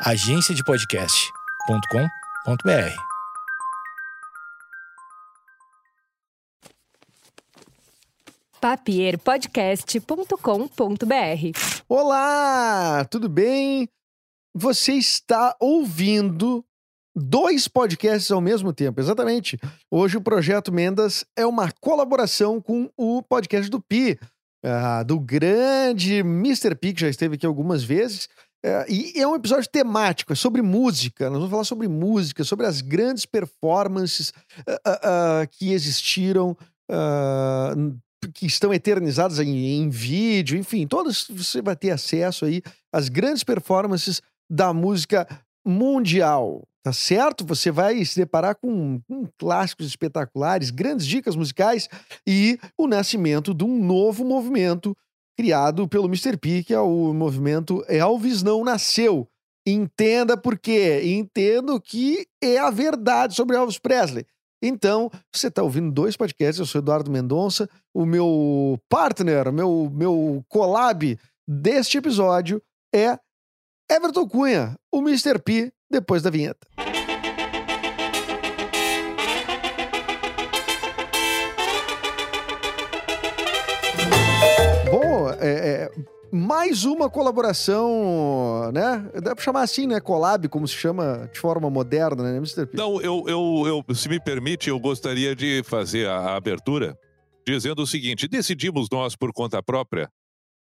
agenciadepodcast.com.br. papierpodcast.com.br. Olá, tudo bem? Você está ouvindo dois podcasts ao mesmo tempo, exatamente. Hoje o Projeto Mendas é uma colaboração com o podcast do Pi, ah, do grande Mr. Pi, que já esteve aqui algumas vezes. É, e é um episódio temático, é sobre música. Nós vamos falar sobre música, sobre as grandes performances ah, ah, que existiram, ah, que estão eternizadas em, em vídeo, enfim, todas você vai ter acesso aí às grandes performances da música mundial, tá certo? Você vai se deparar com, com clássicos espetaculares, grandes dicas musicais e o nascimento de um novo movimento criado pelo Mr. P, que é o movimento Elvis Não Nasceu. Entenda por quê. Entendo que é a verdade sobre Elvis Presley. Então, você está ouvindo dois podcasts, eu sou Eduardo Mendonça, o meu partner, meu, meu collab deste episódio é Everton Cunha, o Mr. P, depois da vinheta. É, é, mais uma colaboração, né? Dá pra chamar assim, né? Collab, como se chama de forma moderna, né, Mr. P? Não, eu, eu, eu, se me permite, eu gostaria de fazer a, abertura dizendo o seguinte: decidimos nós por conta própria,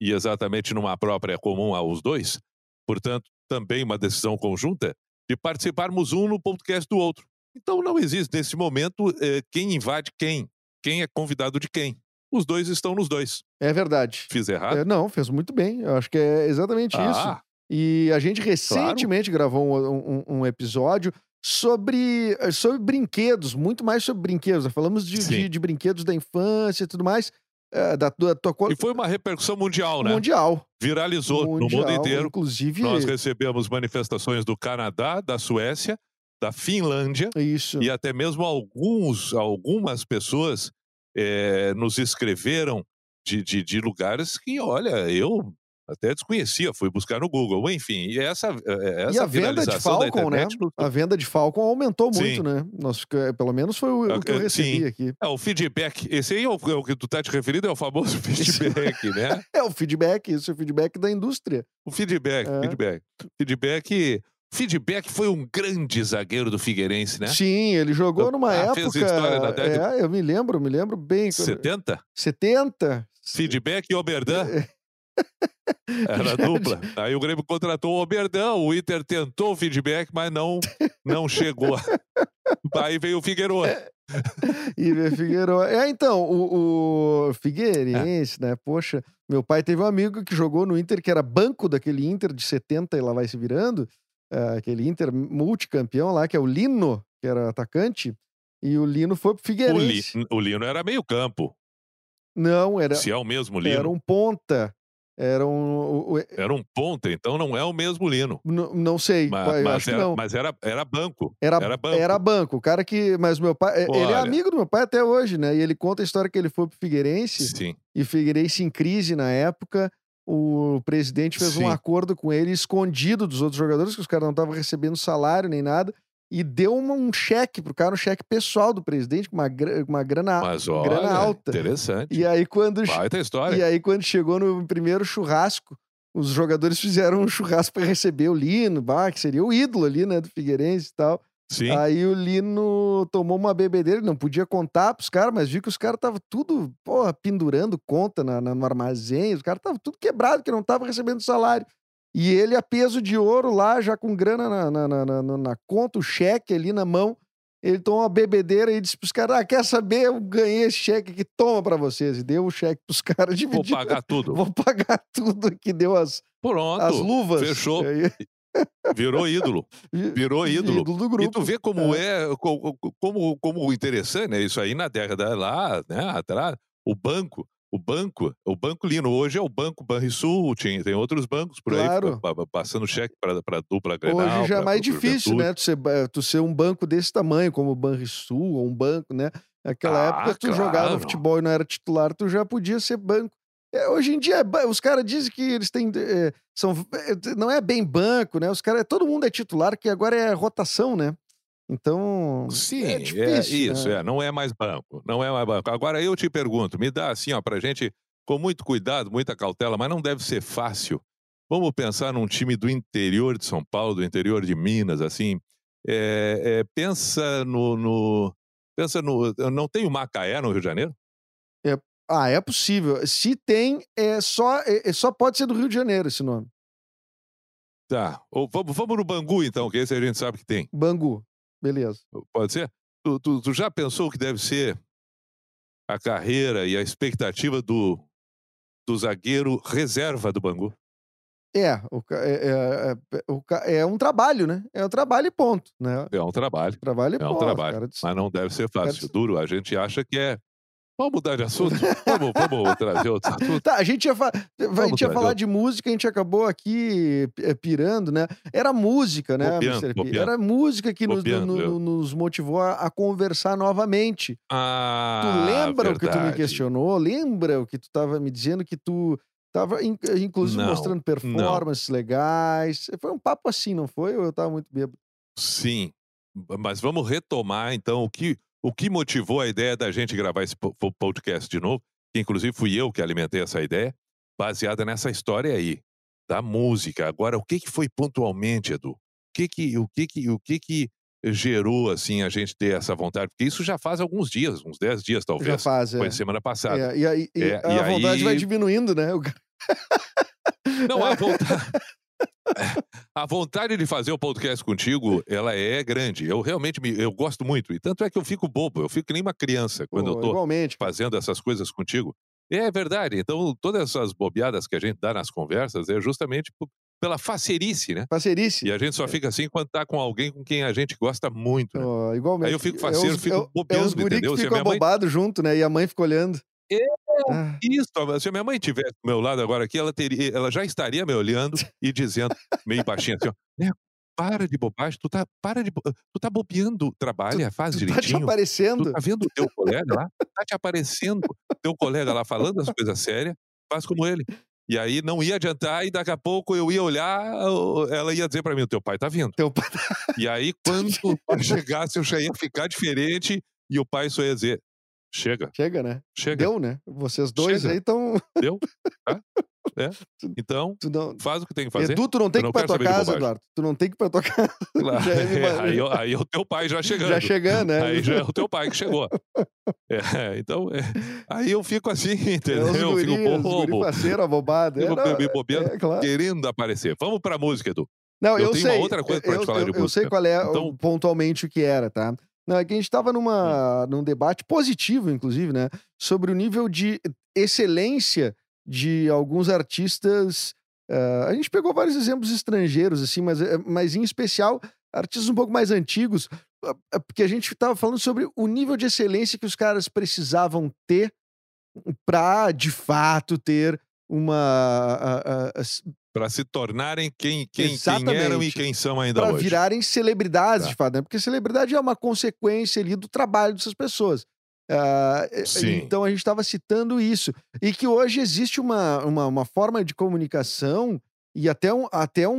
e exatamente numa própria comum aos dois, portanto, também uma decisão conjunta, de participarmos um no podcast do outro. Então não existe nesse momento eh, quem invade quem, quem é convidado de quem. Os dois estão nos dois. É verdade. Fiz errado? É, não, fez muito bem. Eu acho que é exatamente isso. ah, E a gente recentemente gravou um, um- um episódio sobre, sobre brinquedos, muito mais sobre brinquedos. Nós falamos de, de, de brinquedos da infância e tudo mais, é, da, da tua e foi uma repercussão mundial, né? mundial. Viralizou no mundial, mundo inteiro. Inclusive, Nós recebemos manifestações do Canadá, da Suécia, da Finlândia isso. e até mesmo alguns, algumas pessoas eh, nos escreveram de, de, de lugares que, olha, eu até desconhecia, fui buscar no Google. Enfim, e essa, eh, essa E a venda de Falcon, né? A venda de Falcon aumentou Sim. muito, né? Nós, pelo menos foi o, o que eu recebi sim. aqui. É, o feedback. Esse aí é o, é o que tu tá te referindo, é o famoso feedback, né? É o feedback, isso é o feedback da indústria. O feedback, É. feedback. Feedback. Feedback foi um grande zagueiro do Figueirense, né? Sim, ele jogou numa ah, época. fez história na década- É, eu me lembro, me lembro bem. 70? 70? Feedback e Oberdan. É. Era a dupla. Aí o Grêmio contratou o Oberdan, o Inter tentou o feedback, mas não, não chegou. Aí veio o Figueiredo. E Figueiredo. É, então, o, o Figueirense, É. né? Poxa, meu pai teve um amigo que jogou no Inter, que era banco daquele Inter de 70 e lá vai se virando. É, aquele Inter multicampeão lá, que é o Lino, que era atacante. E o Lino foi pro O, Li, Figueirense. o Lino era meio campo. Não, era, Se é o mesmo Lino. era um ponta. Era um. o- Era um ponta, então não é o mesmo Lino. n- não sei, Ma- pai, Mas, era, não. mas era, era banco. Era, era banco. era banco. O cara que. Mas meu pai. Ele é amigo do meu pai até hoje, né? E ele conta a história que ele foi pro Figueirense. Sim. e Figueirense em crise na época. O presidente fez um Sim. acordo com ele escondido dos outros jogadores, que os caras não estavam recebendo salário nem nada, e deu uma- um cheque pro cara, um cheque pessoal do presidente, com uma, uma grana, Mas grana olha, alta. interessante. E aí, quando, Baita história. e aí, quando chegou no primeiro churrasco, os jogadores fizeram um churrasco para receber o Lino, bah, que seria o ídolo ali, né, do Figueirense e tal. Sim. Aí o Lino tomou uma bebedeira, ele não podia contar pros caras, mas viu que os caras estavam tudo, porra, pendurando conta na, na- no armazém, os caras estavam tudo quebrado, que não estavam recebendo salário. E ele, a peso de ouro lá, já com grana na, na, na, na- conta, o cheque ali na mão, ele tomou uma bebedeira e disse pros caras, ah, quer saber, eu ganhei esse cheque aqui, toma pra vocês. E deu o cheque pros caras Vou dividir. pagar tudo. Vou pagar tudo que deu as, Pronto. as luvas. fechou. Aí, Virou ídolo. Virou ídolo. do grupo. E tu vê como é, co- como, como interessante, né? Isso aí na década lá, né, atrás, o banco, o banco, o Banco Lino hoje é o Banco Banrisul, tem, tem outros bancos por Claro. aí pa- pa- passando cheque para dupla Grenal. Hoje já é mais difícil, né? Tu ser, tu ser um banco desse tamanho, como o Banrisul, ou um banco, né? Naquela Ah, época, tu jogava claro. futebol e não era titular, tu já podia ser banco. É, hoje em dia, é os caras dizem que eles têm. é, são, é, não é bem banco, né? Os caras. Todo mundo é titular, que agora é rotação, né? Então. Sim, é é, difícil. isso, né? é, não é mais banco, não é mais banco. Agora eu te pergunto, me dá assim, ó, pra gente, com muito cuidado, muita cautela, mas não deve ser fácil. Vamos pensar num time do interior de São Paulo, do interior de Minas, assim. É, é, pensa no, no- Pensa no. Não tem o Macaé no Rio de Janeiro? Ah, é possível. Se tem, é só, é, é só pode ser do Rio de Janeiro esse nome. Tá. Ou vamos, vamos no Bangu, então, que esse a gente sabe que tem. Bangu. Beleza. Pode ser? Tu, tu- tu já pensou que deve ser a carreira e a expectativa do, do zagueiro reserva do Bangu? É, o é, é, é, é um trabalho, né? É um trabalho e ponto, né? É um trabalho. Trabalho e É um ponto. trabalho. cara. Mas não deve ser fácil. Cara, Duro, a gente acha que é. Vamos mudar de assunto? Vamos, vamos trazer outro assunto. Tá, a gente ia, fa- a gente ia falar outro. de música, a gente acabou aqui eh, pirando, né? Era música, né, Bobeando. Era música que nos, Bobeando, no- no- nos motivou a, a conversar novamente. Ah, Tu lembra o que tu me verdade. questionou? Lembra o que tu tava me dizendo que tu tava, in- inclusive, Não, mostrando performances legais? Foi um papo assim, não foi? Ou eu tava muito bêbado? Sim. Mas vamos retomar, então, o que, o que motivou a ideia da gente gravar esse po- po- podcast de novo, que inclusive fui eu que alimentei essa ideia, baseada nessa história aí, da música. Agora, o que, que foi pontualmente, Edu? O que que, o que, que, o que, que gerou, assim, a gente ter essa vontade? Porque isso já faz alguns dias, uns 10 dias, Já talvez. faz, é. Foi semana passada. É, e aí, e É, a e vontade vai aí- diminuindo, né? Não, a vontade. A vontade de fazer o podcast contigo, ela é grande. Eu realmente me, eu gosto muito. E tanto é que eu fico bobo, eu fico que nem uma criança quando eu tô Igualmente. fazendo essas coisas contigo. É verdade. Então, todas essas bobeadas que a gente dá nas conversas é justamente pela facerice, né? Parceirice. E a gente só fica assim quando tá com alguém com quem a gente gosta muito. né? Ó, igualmente. Aí eu fico É faceiro, os- fico é o- É bobeando, os guri entendeu? que ficam mãe- junto, né? E a mãe fica olhando. É, Ah, Isso, se a minha mãe tivesse do meu lado agora aqui, ela, teria, ela já estaria me olhando e dizendo, meio baixinho assim, ó, "Neco, para de bobagem, tu tá, para de, tu tá bobeando, trabalha, faz tu tá te direitinho. aparecendo. Tu tá vendo o teu colega lá? Tá te aparecendo teu colega lá falando as coisas sérias, faz como ele. E aí não ia adiantar, e daqui a pouco eu ia olhar, ela ia dizer pra mim: o teu pai tá vindo. Teu pai E aí, quando o pai chegasse, eu já ia ficar diferente, e o pai só ia dizer: chega, Chega, né? chega, Deu, né? Vocês dois Chega. aí estão. deu. Tá? É. Então, não... faz o que tem que fazer. Edu, tu não tem Eu que ir pra tua casa. Eduardo. Tu não tem que ir pra tua casa. Claro, é é, aí, eu- aí é o teu pai já chegando. Já chegando, né? Aí já é o teu pai que chegou. É, então, é, aí eu fico assim, É entendeu? os eu guri, fico bobo, faceiro, abobado. É, fico não, me bobeando, é, claro. querendo aparecer. Vamos pra música, Edu. Não, Eu eu, sei. outra coisa pra eu, te falar eu, de eu sei música. qual é Então- pontualmente o que era, tá? Não, é que a gente tava numa, num debate positivo, inclusive, né? Sobre o nível de excelência de alguns artistas. eh, a gente pegou vários exemplos estrangeiros, assim, mas, eh, mas em especial artistas um pouco mais antigos, eh, eh, porque a gente tava falando sobre o nível de excelência que os caras precisavam ter para, de fato, ter uma. a- a- a- Pra se tornarem quem, quem, quem eram e quem são ainda para hoje. virarem celebridades, Tá. de fato, né? Porque celebridade é uma consequência ali do trabalho dessas pessoas. Sim. Então a gente estava citando isso. E que hoje existe uma, uma, uma forma de comunicação e até, um, até um-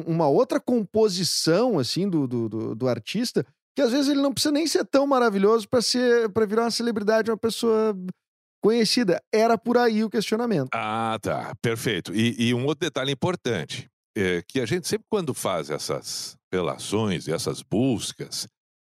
um- uma outra composição assim do, do, do, do artista, que às vezes ele não precisa nem ser tão maravilhoso para ser para virar uma celebridade, uma pessoa conhecida. Era por aí o questionamento. Ah, tá. Perfeito. E, e um outro detalhe importante, é que a gente sempre quando faz essas relações, essas buscas,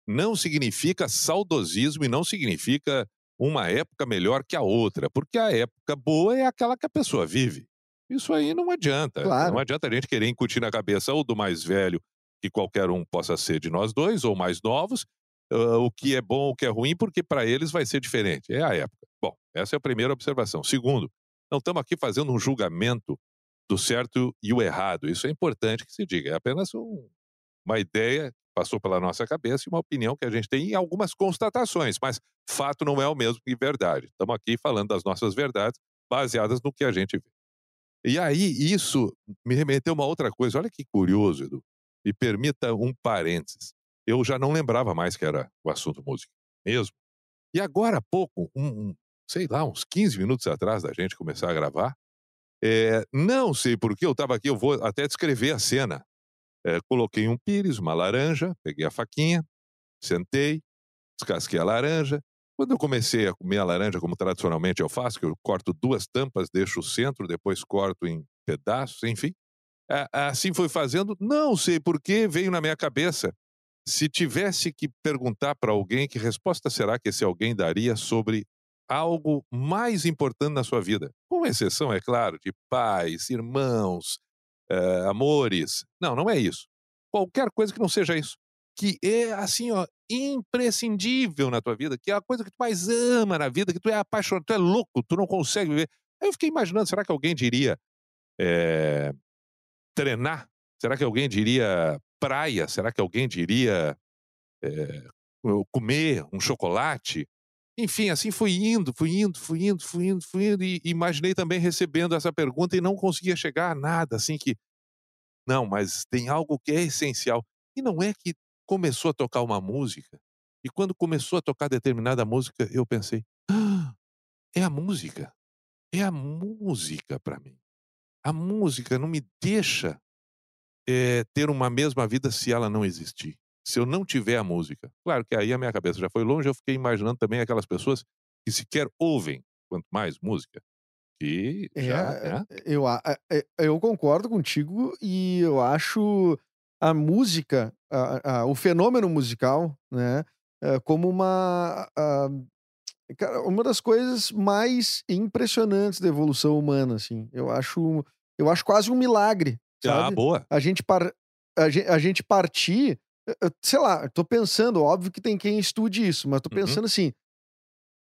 não significa saudosismo e não significa uma época melhor que a outra, porque a época boa é aquela que a pessoa vive. Isso aí não adianta. Claro. Não adianta a gente querer incutir na cabeça ou do mais velho, que qualquer um possa ser de nós dois, ou mais novos, ah, o que é bom, o que é ruim, porque para eles vai ser diferente. É a época. Bom, essa é a primeira observação. Segundo, não estamos aqui fazendo um julgamento do certo e o errado. Isso é importante que se diga. É apenas um- uma ideia que passou pela nossa cabeça e uma opinião que a gente tem e algumas constatações, mas fato não é o mesmo que verdade. Estamos aqui falando das nossas verdades baseadas no que a gente vê. E aí, isso me remeteu a uma outra coisa. Olha que curioso, Edu. Me permita um parênteses. Eu já não lembrava mais que era o assunto música, mesmo. E agora há pouco, um, um- sei lá, uns 15 minutos atrás da gente começar a gravar. É, não sei porque eu estava aqui, eu vou até descrever a cena. É, coloquei um pires, uma laranja, peguei a faquinha, sentei, descasquei a laranja. Quando eu comecei a comer a laranja, como tradicionalmente eu faço, que eu corto duas tampas, deixo o centro, depois corto em pedaços, enfim. assim foi fazendo, não sei porquê, veio na minha cabeça. Se tivesse que perguntar para alguém, que resposta será que esse alguém daria sobre algo mais importante na sua vida? Com exceção, é claro, de pais, irmãos, uh, amores. Não, não é isso. Qualquer coisa que não seja isso. Que é, assim, ó, imprescindível na tua vida, que é a coisa que tu mais ama na vida, que tu é apaixonado, tu é louco, tu não consegue viver. Aí eu fiquei imaginando, será que alguém diria é, treinar? Será que alguém diria praia? Será que alguém diria é, comer um chocolate? Enfim, assim fui indo, fui indo, fui indo, fui indo, fui indo, e imaginei também recebendo essa pergunta e não conseguia chegar a nada, assim que. Não, mas tem algo que é essencial. E não é que começou a tocar uma música, e quando começou a tocar determinada música, eu pensei: ah, é a música. É a música para mim. A música não me deixa é, ter uma mesma vida se ela não existir. Se eu não tiver a música. Claro que aí a minha cabeça já foi longe, eu fiquei imaginando também aquelas pessoas que sequer ouvem, quanto mais música. Que já, é, né? eu, eu concordo contigo e eu acho a música, a, a, o fenômeno musical, né, é como uma, a, uma das coisas mais impressionantes da evolução humana, assim. Eu acho, eu acho quase um milagre, sabe? Ah, boa. A gente, par, a, gente, a gente partir, sei lá, tô pensando, óbvio que tem quem estude isso, mas tô uhum. pensando uhum. assim,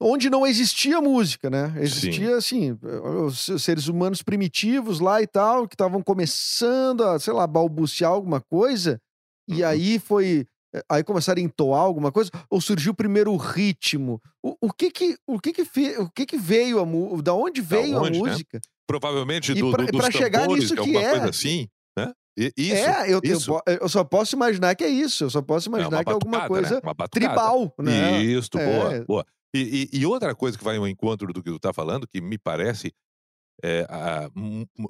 onde não existia música, né? Existia, Sim. assim, os seres humanos primitivos lá e tal, que estavam começando a, sei lá, balbuciar alguma coisa, uhum. e aí foi. Eh, aí começaram a entoar alguma coisa, ou surgiu primeiro o ritmo. O, o que que, o que que, fe, o que que veio a? Da onde veio da onde, a né? música? Né? Provavelmente do, pra, do, dos pra chegar nisso que, que é. coisa assim, né? Isso, é, eu, isso. Eu, eu, só posso imaginar que é isso. Eu só posso imaginar é que é alguma coisa né? tribal, né? Isso, é. boa, boa. E, e, e, outra coisa que vai ao encontro do que tu está falando, que me parece é, a,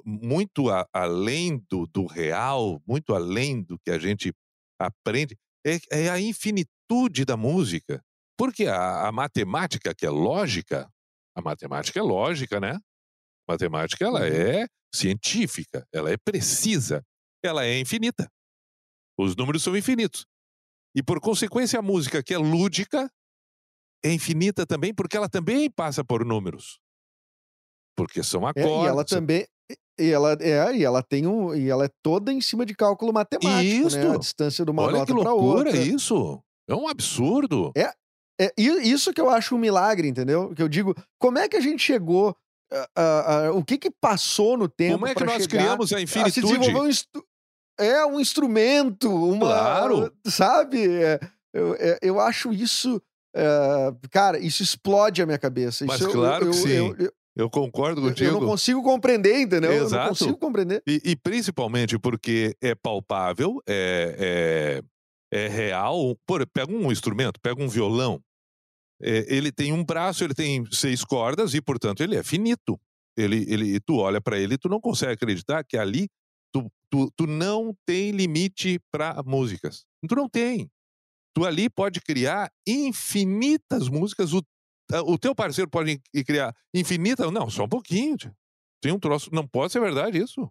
muito a, além do, do, real, muito além do que a gente aprende, é, é a infinitude da música. Porque a, a, matemática, que é lógica, a matemática é lógica, né? Matemática ela uhum. é científica, ela é precisa, ela é infinita. Os números são infinitos. E por consequência, a música que é lúdica, é infinita também porque ela também passa por números. Porque são acordes. É, e ela também e ela é e ela tem um e ela é toda em cima de cálculo matemático, isso. né? A distância de uma Olha nota para outra. isso. É um absurdo. É, é isso que eu acho um milagre, entendeu? Que eu digo, como é que a gente chegou uh, uh, o que que passou no tempo Como é que nós criamos a infinitude? Se desenvolver um é um instrumento, uma claro. sabe? É, eu, é, eu acho isso Uh, cara, isso explode a minha cabeça. Mas isso claro eu, que eu, sim. Eu, eu, concordo contigo. Eu não consigo compreender, entendeu? Exato. Eu não consigo compreender. E, e principalmente porque é palpável, é, é, é real. Por, pega um instrumento, pega um violão. É, ele tem um braço, ele tem seis cordas e, portanto, ele é finito. Ele, ele, tu olha para ele e tu não consegue acreditar que ali tu, tu, tu não tem limite para músicas. Tu não tem. Tu ali pode criar infinitas músicas. O, o teu parceiro pode criar infinitas. Não, só um pouquinho. Tem um troço. Não pode ser verdade isso.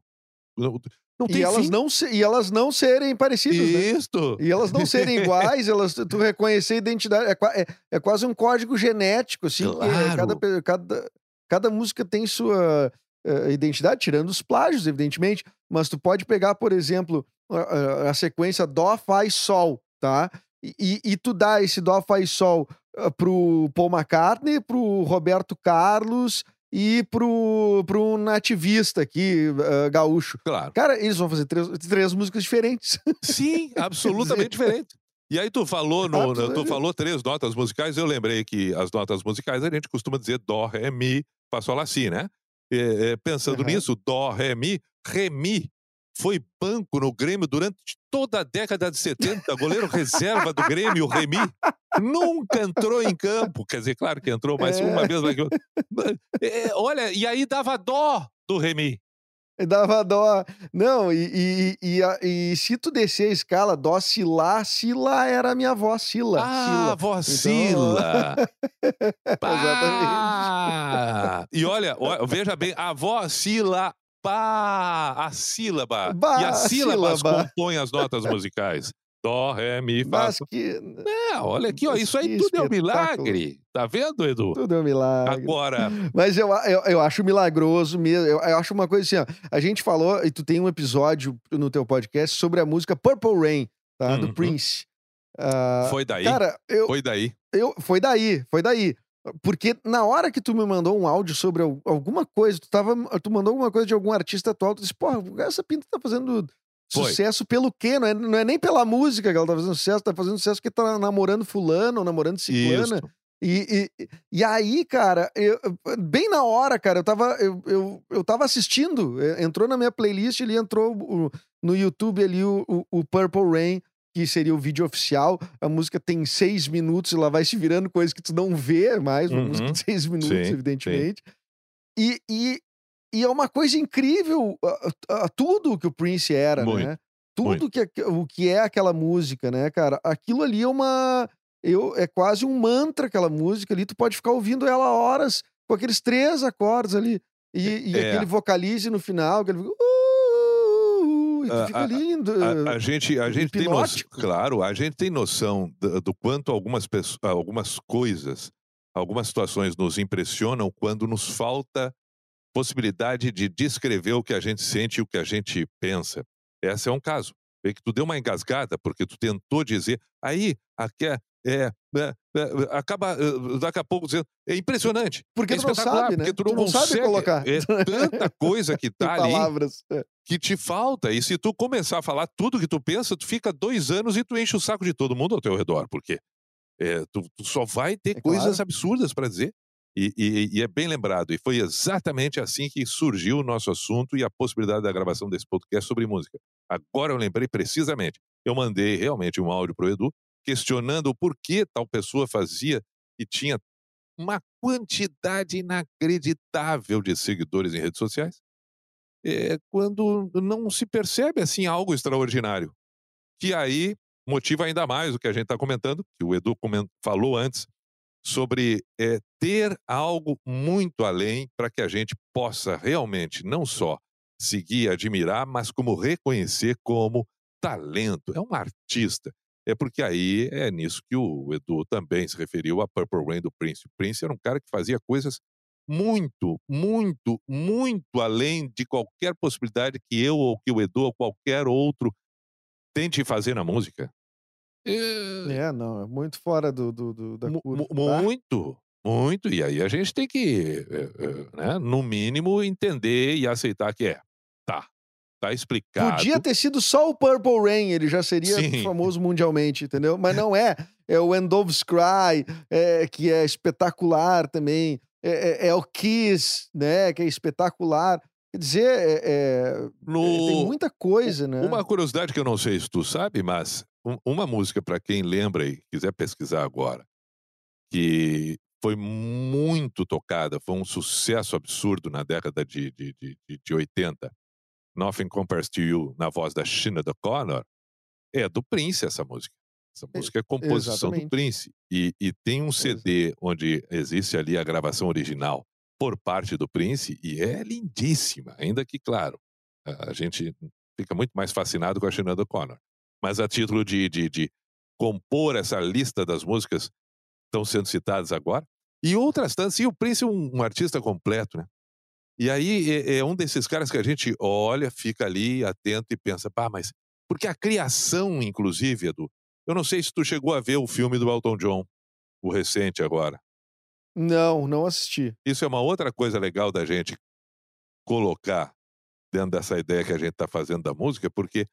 E, elas não se, e elas não serem parecidas. Isso. Né? E elas não serem iguais, elas, tu reconhecer a identidade. É, é, é quase um código genético, assim. É claro. cada, cada, cada música tem sua uh, identidade, tirando os plágios, evidentemente. Mas tu pode pegar, por exemplo, a, a sequência Dó, Fá e Sol, tá? E, e tu dá esse Dó, Fá e Sol uh, pro Paul McCartney, pro Roberto Carlos e pro, pro nativista aqui, uh, gaúcho. Claro. Cara, eles vão fazer três, três músicas diferentes. Sim, absolutamente diferentes. E aí tu falou, no, tu falou três notas musicais, eu lembrei que as notas musicais a gente costuma dizer Dó, Ré, Mi, Fá, Sol, Lá, Si, né? É, é, pensando uhum. nisso, Dó, Ré, Mi, Ré, Mi foi banco no Grêmio durante toda a década de 70, goleiro reserva do Grêmio, o Remy. Nunca entrou em campo. Quer dizer, claro que entrou, mas É. uma vez. É, olha, e aí dava dó do Remy. Dava dó. Não, e, e, e, e se tu descer a escala, dó, si, lá, si, lá era a minha avó, Sila. Ah, Sila. vacila! Exatamente. Pá! E olha, ó, veja bem, a avó Sila, pá, a sílaba. Bah, e as sílabas sílaba. compõem as notas musicais. Dó, ré, mi, fá. Mas que. É, olha aqui, ó, isso aí tudo é um milagre. Tá vendo, Edu? Tudo é um milagre. Agora, Mas eu, eu, eu acho milagroso mesmo. Eu, eu acho uma coisa assim, ó. A gente falou, e tu tem um episódio no teu podcast sobre a música Purple Rain, tá? Do Uhum. Prince. Ah, foi daí? cara, eu, Foi daí. eu, foi daí, foi daí. Porque na hora que tu me mandou um áudio sobre al- alguma coisa, tu, tava, tu mandou alguma coisa de algum artista atual, tu disse, porra, essa pinta tá fazendo Foi. sucesso pelo quê? Não é, não é nem pela música que ela tá fazendo sucesso, tá fazendo sucesso porque tá namorando fulano ou namorando ciclana. E, e, e aí, cara, eu- bem na hora, cara, eu tava, eu, eu, eu tava assistindo, eh, entrou na minha playlist, ele entrou no YouTube ali o, o, o Purple Rain, que seria o vídeo oficial. A música tem seis minutos, ela vai se virando coisa que tu não vê mais, uma Uhum. música de seis minutos, Sim, evidentemente. E, e, e é uma coisa incrível ah, ah, tudo que o Prince era, Muito, né? Tudo que, é- o que é aquela música, né, cara? Aquilo ali é uma. Eu, é quase um mantra aquela música ali. Tu pode ficar ouvindo ela horas com aqueles três acordes ali. E, e É. aquele vocalize no final, aquele. Uh, e tu A- fica a- lindo. A, a gente, a gente tem noção, claro, a gente tem noção do, do quanto algumas, pessoas, algumas coisas, algumas situações nos impressionam quando nos falta possibilidade de descrever o que a gente sente e o que a gente pensa. Esse é um caso. Vê que tu deu uma engasgada porque tu tentou dizer, aí, aqui é, é, é, acaba eh, daqui a pouco dizendo, é impressionante. Porque é tu não sabe, né? Porque tu não, sabe consegue. colocar É tanta coisa que tá ali palavras. É. que te falta. E se tu começar a falar tudo que tu pensa, tu fica dois anos e tu enche o saco de todo mundo ao teu redor, porque é, tu, tu só vai ter É coisas claro. absurdas para dizer. E, e- e é bem lembrado. E foi exatamente assim que surgiu o nosso assunto e a possibilidade da gravação desse podcast sobre música. Agora eu lembrei precisamente. Eu mandei realmente um áudio pro Edu questionando o porquê tal pessoa fazia e tinha uma quantidade inacreditável de seguidores em redes sociais é, quando não se percebe assim algo extraordinário. Que aí motiva ainda mais o que a gente está comentando, que o Edu falou antes, sobre é, ter algo muito além para que a gente possa realmente não só seguir admirar, mas como reconhecer como talento. É um artista. É porque aí é nisso que o Edu também se referiu a Purple Rain do Prince. O Prince era um cara que fazia coisas muito, muito, muito além de qualquer possibilidade que eu ou que o Edu ou qualquer outro tente fazer na música. É, É, não, é muito fora do, do, do- da curva. tá? muito, muito. E aí a gente tem que, é, é, né, no mínimo, entender e aceitar que é. Tá, tá explicado. Podia ter sido só o Purple Rain, ele já seria Sim. famoso mundialmente, entendeu? Mas não é. É o End Doves Cry, é, que é espetacular também. É, é- é o Kiss, né? Que é espetacular. Quer dizer, é- é- No- é, tem muita coisa, né? Uma curiosidade que eu não sei se tu sabe, mas um- uma música para quem lembra e quiser pesquisar agora, que foi muito tocada, foi um sucesso absurdo na década de, de, de, de- de 80, Nothing Compares to You, na voz da Sheena O'Connor, é do Prince essa música. Essa música é composição do exatamente. Prince. E, e tem um CD onde existe ali a gravação original por parte do Prince e é lindíssima, ainda que, claro, a gente fica muito mais fascinado com a Sheena O'Connor. Mas a título de, de, de compor essa lista das músicas que estão sendo citadas agora, e outras tantas, e o Prince é um, um artista completo, né? E aí é, é um desses caras que a gente olha, fica ali atento e pensa, pá, mas. Porque a criação, inclusive, Edu, eu não sei se tu chegou a ver o filme do Elton John, o recente agora. Não, não assisti. Isso é uma outra coisa legal da gente colocar dentro dessa ideia que a gente está fazendo da música, porque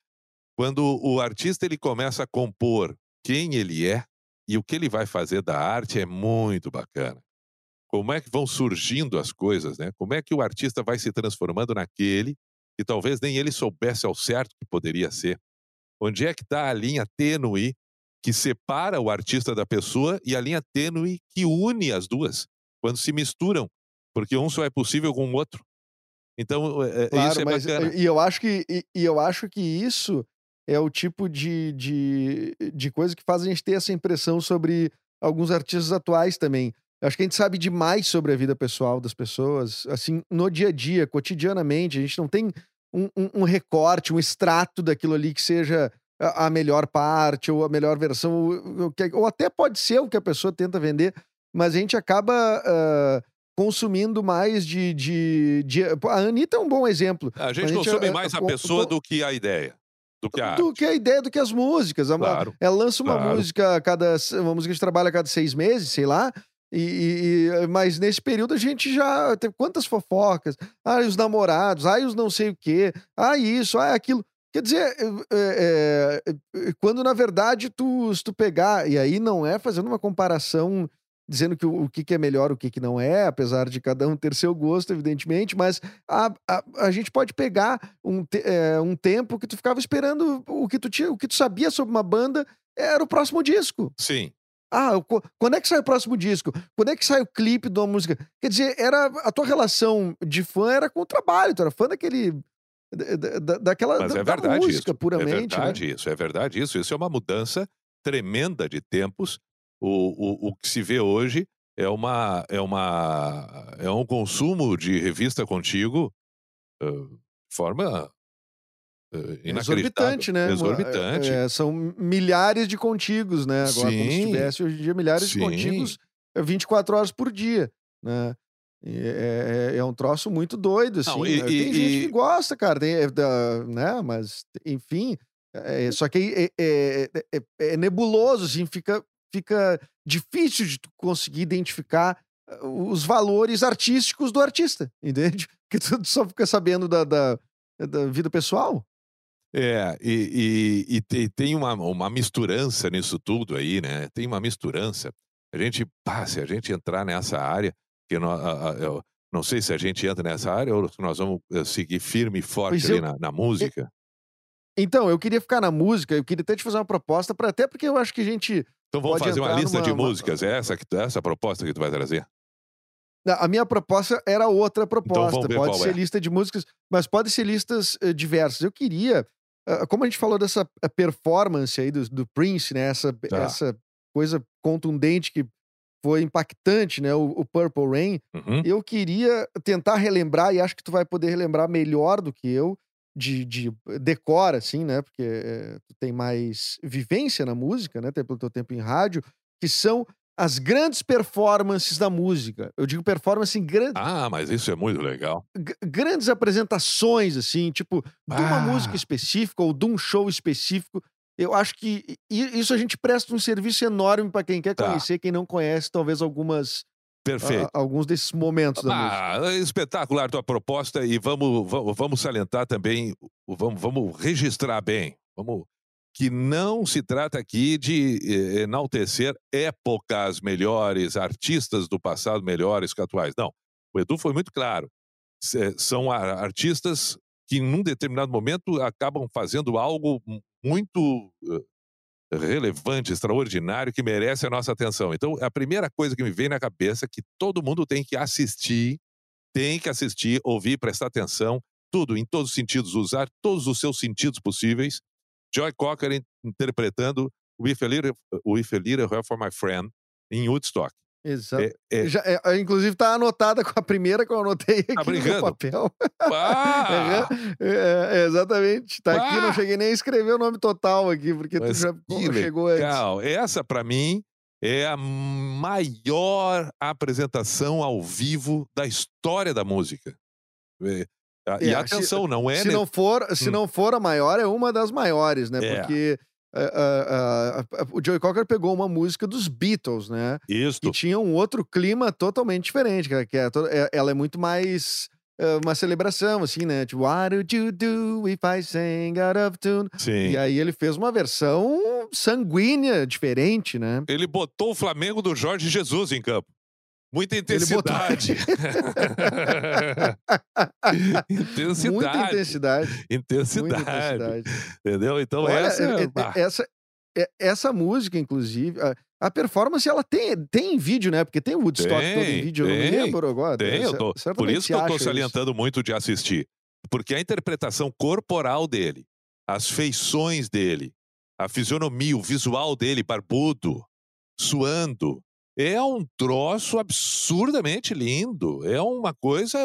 quando o artista ele começa a compor quem ele é e o que ele vai fazer da arte é muito bacana. Como é que vão surgindo as coisas, né? Como é que o artista vai se transformando naquele que talvez nem ele soubesse ao certo que poderia ser. Onde é que está a linha tênue que separa o artista da pessoa e a linha tênue que une as duas, quando se misturam, porque um só é possível com o outro. Então, é, Claro, isso é mas bacana. e eu acho que e, e eu acho que isso é o tipo de, de, de coisa que faz a gente ter essa impressão sobre alguns artistas atuais também. Eu acho que a gente sabe demais sobre a vida pessoal das pessoas, assim, no dia a dia, cotidianamente. A gente não tem um, um- um recorte, um extrato daquilo ali que seja a, a melhor parte ou a melhor versão, ou, ou que- até pode ser o que a pessoa tenta vender, mas a gente acaba ah, consumindo mais de, de, de- A Anitta é um bom exemplo. A gente a gente, consome é, mais a com- pessoa com- do que a ideia, do que a do que a ideia do que as músicas. A- Claro, Ela lança uma claro. música a cada. Uma música de trabalho a cada seis meses, sei lá. E, e- mas nesse período a gente já teve quantas fofocas? Ah, os namorados, ah, os não sei o quê, ah, isso, ah, aquilo. Quer dizer, é, é, quando na verdade tu, se tu pegar, e aí não é fazendo uma comparação dizendo que o, o que, que é melhor, o que, que não é, apesar de cada um ter seu gosto, evidentemente, mas a, a, a gente pode pegar um, te- é, um tempo que tu ficava esperando o que tu tinha, o que tu sabia sobre uma banda era o próximo disco. sim. Ah, quando é que sai o próximo disco? Quando é que sai o clipe de uma música? Quer dizer, era a tua relação de fã era com o trabalho, tu era fã daquele da, da- daquela Mas da, é da verdade música isso. É puramente, né? verdade isso, é verdade isso. Isso é uma mudança tremenda de tempos. O, o, o que se vê hoje é uma é uma é um consumo de revista contigo de forma. Exorbitante, né? Exorbitante. É, é, são milhares de contigos, né? Agora, como se Sim. tivesse hoje em dia milhares de Sim. contigos é, 24 horas por dia, né? É, é- é um troço muito doido, assim. Não, e-? Tem e- gente e- que gosta, cara, tem, é, né? Mas, enfim, é, só que é, é- é- é nebuloso, assim, fica, fica difícil de conseguir identificar ah, os valores artísticos do artista, entende? Porque tu só fica sabendo da, da, da vida pessoal. É, e, e- e te- tem uma, uma misturança nisso tudo aí, né? Tem uma misturança. A gente, pá, se a gente entrar nessa área, que nó- a- a- eu não sei se a gente entra nessa área ou se nós vamos eh, seguir firme e forte ali eu- na, na música. Então, eu queria ficar na música, eu queria até te fazer uma proposta, pra, até porque eu acho que a gente. Então vamos fazer uma lista de numa- uma- músicas. É essa, que, essa a proposta que tu vai trazer? A minha proposta era outra proposta. Então vamos ver pode ser é. lista de músicas, mas pode ser listas eh, diversas. Eu queria, como a gente falou dessa eh, performance aí do, do Prince, né? Essa, Tá. essa coisa contundente que foi impactante, né? O, o Purple Rain. Uhum. Eu queria tentar relembrar, e acho que tu vai poder relembrar melhor do que eu, de, de decor, assim, né? Porque eh, tu tem mais vivência na música, né? Pelo teu tempo em rádio, que são as grandes performances da música. Eu digo performance em gran- Ah, mas isso é muito legal. g- grandes apresentações, assim, tipo, de uma Ah. música específica ou de um show específico. Eu acho que isso a gente presta um serviço enorme para quem quer Tá. conhecer, quem não conhece, talvez algumas Perfeito. a- alguns desses momentos da música. Ah, espetacular tua proposta e vamos, vamos, vamos salientar também, vamos, vamos registrar bem, vamos que não se trata aqui de eh, enaltecer épocas melhores, artistas do passado melhores que atuais. Não, o Edu foi muito claro. S- São artistas que, num determinado momento, acabam fazendo algo mu- muito eh, relevante, extraordinário, que merece a nossa atenção. Então, a primeira coisa que me vem na cabeça é que todo mundo tem que assistir, tem que assistir, ouvir, prestar atenção, tudo, em todos os sentidos, usar todos os seus sentidos possíveis. Joy Cocker in- interpretando With a Little, With a Little Help for My Friend em Woodstock. Exato. É, é, Já, é, inclusive tá anotada com a primeira que eu anotei aqui no meu brincando? papel. ah, É, é, exatamente. Tá aqui, não cheguei nem a escrever o nome total aqui, porque tu Mas já que chegou antes. legal. Essa, para mim, é a maior apresentação ao vivo da história da música. É, a- e É, atenção, não é... se ne- não for se Hum. não for a maior é uma das maiores né É. porque ah, ah, ah, o Joey Cocker pegou uma música dos Beatles né Isto. que tinha um outro clima totalmente diferente que, é, to- é- ela é muito mais ah, uma celebração assim né tipo What would you do if I sang out of tune Sim. e aí ele fez uma versão sanguínea diferente né Ele botou o Flamengo do Jorge Jesus em campo. Muita intensidade. intensidade. Muita intensidade. Muita Intensidade. intensidade. Entendeu? Então Olha, essa. é- é- ah, essa, é- essa música, inclusive, a, a performance ela tem, tem em vídeo, né? Porque tem o Woodstock todo em Tem, vídeo, eu não tem, lembro agora. Tem, eu tô, por isso que eu tô isso. salientando muito de assistir. Porque a interpretação corporal dele, as feições dele, a fisionomia, o visual dele, barbudo, suando, é um troço absurdamente lindo. É uma coisa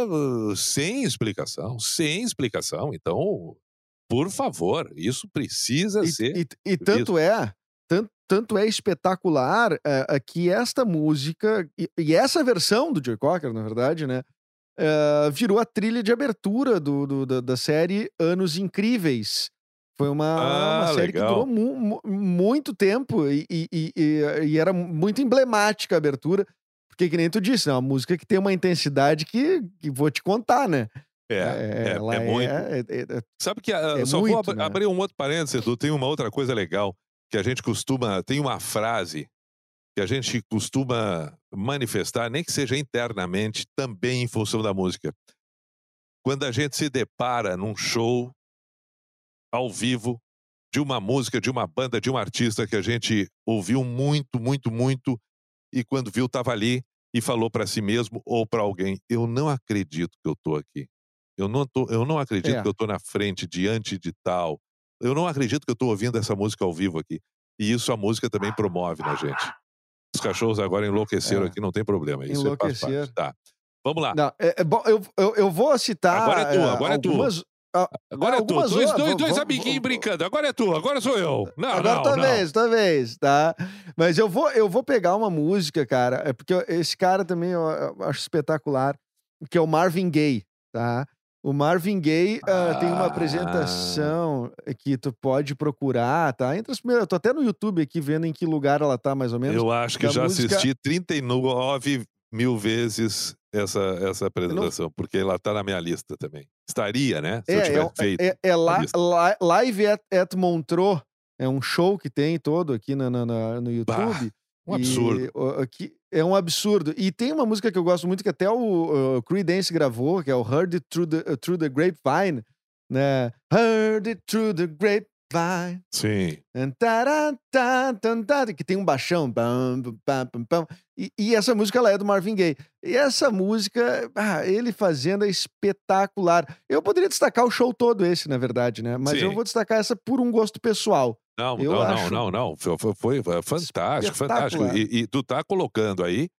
sem explicação, sem explicação. Então, por favor, isso precisa ser. E, e- e tanto é, tanto, tanto é espetacular é, é, que esta música, e, e essa versão do Joe Cocker, na verdade, né? é, virou a trilha de abertura do, do- da, da série Anos Incríveis. Foi uma, Ah, uma série que legal. durou mu- mu- muito tempo e, e- e- e- era muito emblemática a abertura. Porque, que nem tu disse, é uma música que tem uma intensidade que, que vou te contar, né? É, é, ela é muito. é- é- é- Sabe que ah, É só vou muito, ab- né? abrir um outro parênteses, Edu. Tem uma outra coisa legal que a gente costuma. Tem uma frase que a gente costuma manifestar, nem que seja internamente, também em função da música. Quando a gente se depara num show ao vivo de uma música, de uma banda, de um artista que a gente ouviu muito, muito, muito, e quando viu, estava ali e falou para si mesmo ou para alguém: Eu não acredito que eu estou aqui. Eu não, tô, eu não acredito É. que eu estou na frente, diante de tal. Eu não acredito que eu estou ouvindo essa música ao vivo aqui. E isso a música também promove na gente. Os cachorros agora enlouqueceram É. aqui, não tem problema. Isso é faz parte. Enlouqueceram. Tá. Vamos lá. Não, é, é bom, eu, eu, eu vou citar. Agora é tu, eh, agora é tu. Ah, Agora é tu. Dois, horas, dois, dois amiguinhos brincando. Agora é tu, agora sou eu. Não, Agora não, tua não. vez, tua vez, tá? Mas eu vou, eu vou pegar uma música, cara, é porque esse cara também eu, eu acho espetacular, que é o Marvin Gaye, tá? O Marvin Gaye ah, tem uma Ah. apresentação que tu pode procurar, tá? Entre as primeiras, eu tô até no YouTube aqui vendo em que lugar ela tá, mais ou menos. Eu acho que já música- assisti 39 mil vezes essa, essa apresentação, porque ela tá na minha lista também. Estaria, né? Se eu É, tiver é, feito. é, é la- Live at, at Montreux, é um show que tem todo aqui na, na- na- no YouTube. um absurdo. E, é um absurdo. E tem uma música que eu gosto muito que até o, o Creedence gravou, que é o Heard It Through the, Through the Grapevine, né? Heard It Through the Grapevine. Sim. Taran, tan, tan, tan, que tem um baixão. E, e essa música ela é do Marvin Gaye. E essa música, ah, ele fazendo é espetacular. Eu poderia destacar o show todo esse, na verdade, né? Mas eu Sim. vou destacar essa por um gosto pessoal. Não, Eu não, acho não, não, não. Foi, foi- fantástico, fantástico. E, e tu tá colocando aí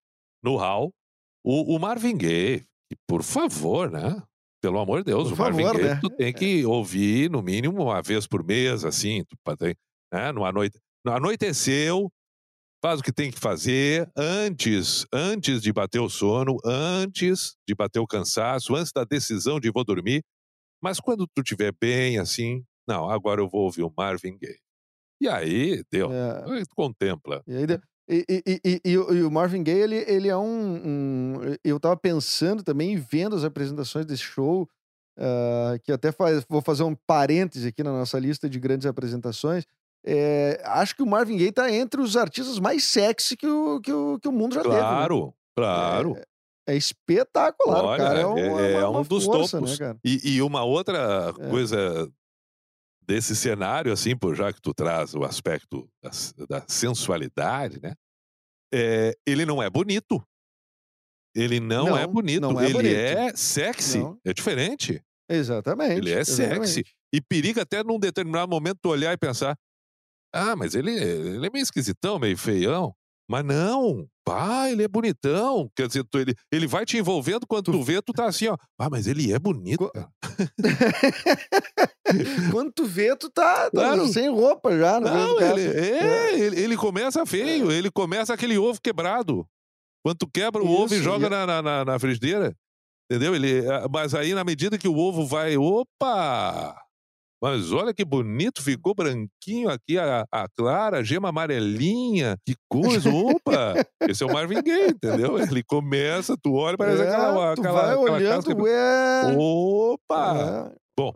no hall o, o Marvin Gaye. por favor, né? Pelo amor de Deus, Por o Marvin favor, Gaye né? tu tem que ouvir no mínimo uma vez por mês, assim, tu né? No anoite, no anoiteceu, faz o que tem que fazer antes, antes de bater o sono, antes de bater o cansaço, antes da decisão de vou dormir. Mas quando tu estiver bem, assim, não, agora eu vou ouvir o Marvin Gaye. E aí, deu. É, Aí Contempla. E, aí, de- e, e- e- e- o Marvin Gaye, ele, ele é um, um- Eu tava pensando também, e vendo as apresentações desse show, ah, que até faz, vou fazer um parêntese aqui na nossa lista de grandes apresentações. é, acho que o Marvin Gaye tá entre os artistas mais sexy que o, que o, que o mundo já teve. né? Claro, claro. É espetacular, o Olha, cara. É, é- uma, é uma- um uma dos força, topos. né? E, e uma outra É. coisa desse cenário, assim, por já que tu traz o aspecto da, da sensualidade, né? É, ele não é bonito. Ele não, é Não, bonito. não é ele bonito. é sexy. Não. É diferente. Exatamente. Ele é exatamente. sexy. E periga até num determinado momento tu olhar e pensar: ah, mas ele, ele é meio esquisitão, meio feião. Mas não, pá, ele é bonitão. Quer dizer, tu- ele, ele vai te envolvendo quando tu vê, tu tá assim, ó. Ah, mas ele é bonito. Cara." Quando tu vê, tu tá, tá Claro. sem roupa já. Não, ele, é, ele, ele começa feio, ele começa aquele ovo quebrado. Quando tu quebra o ovo e Isso, joga e- na, na, na, frigideira. Entendeu? Ele, mas aí, na medida que o ovo vai. Opa! Mas olha que bonito, ficou branquinho aqui, a, a clara, a gema amarelinha. Que coisa, opa! Esse é o Marvin Gaye, entendeu? Ele começa, tu olha, parece É, aquela. tu aquela, vai aquela olhando, ué. Opa! É. Bom.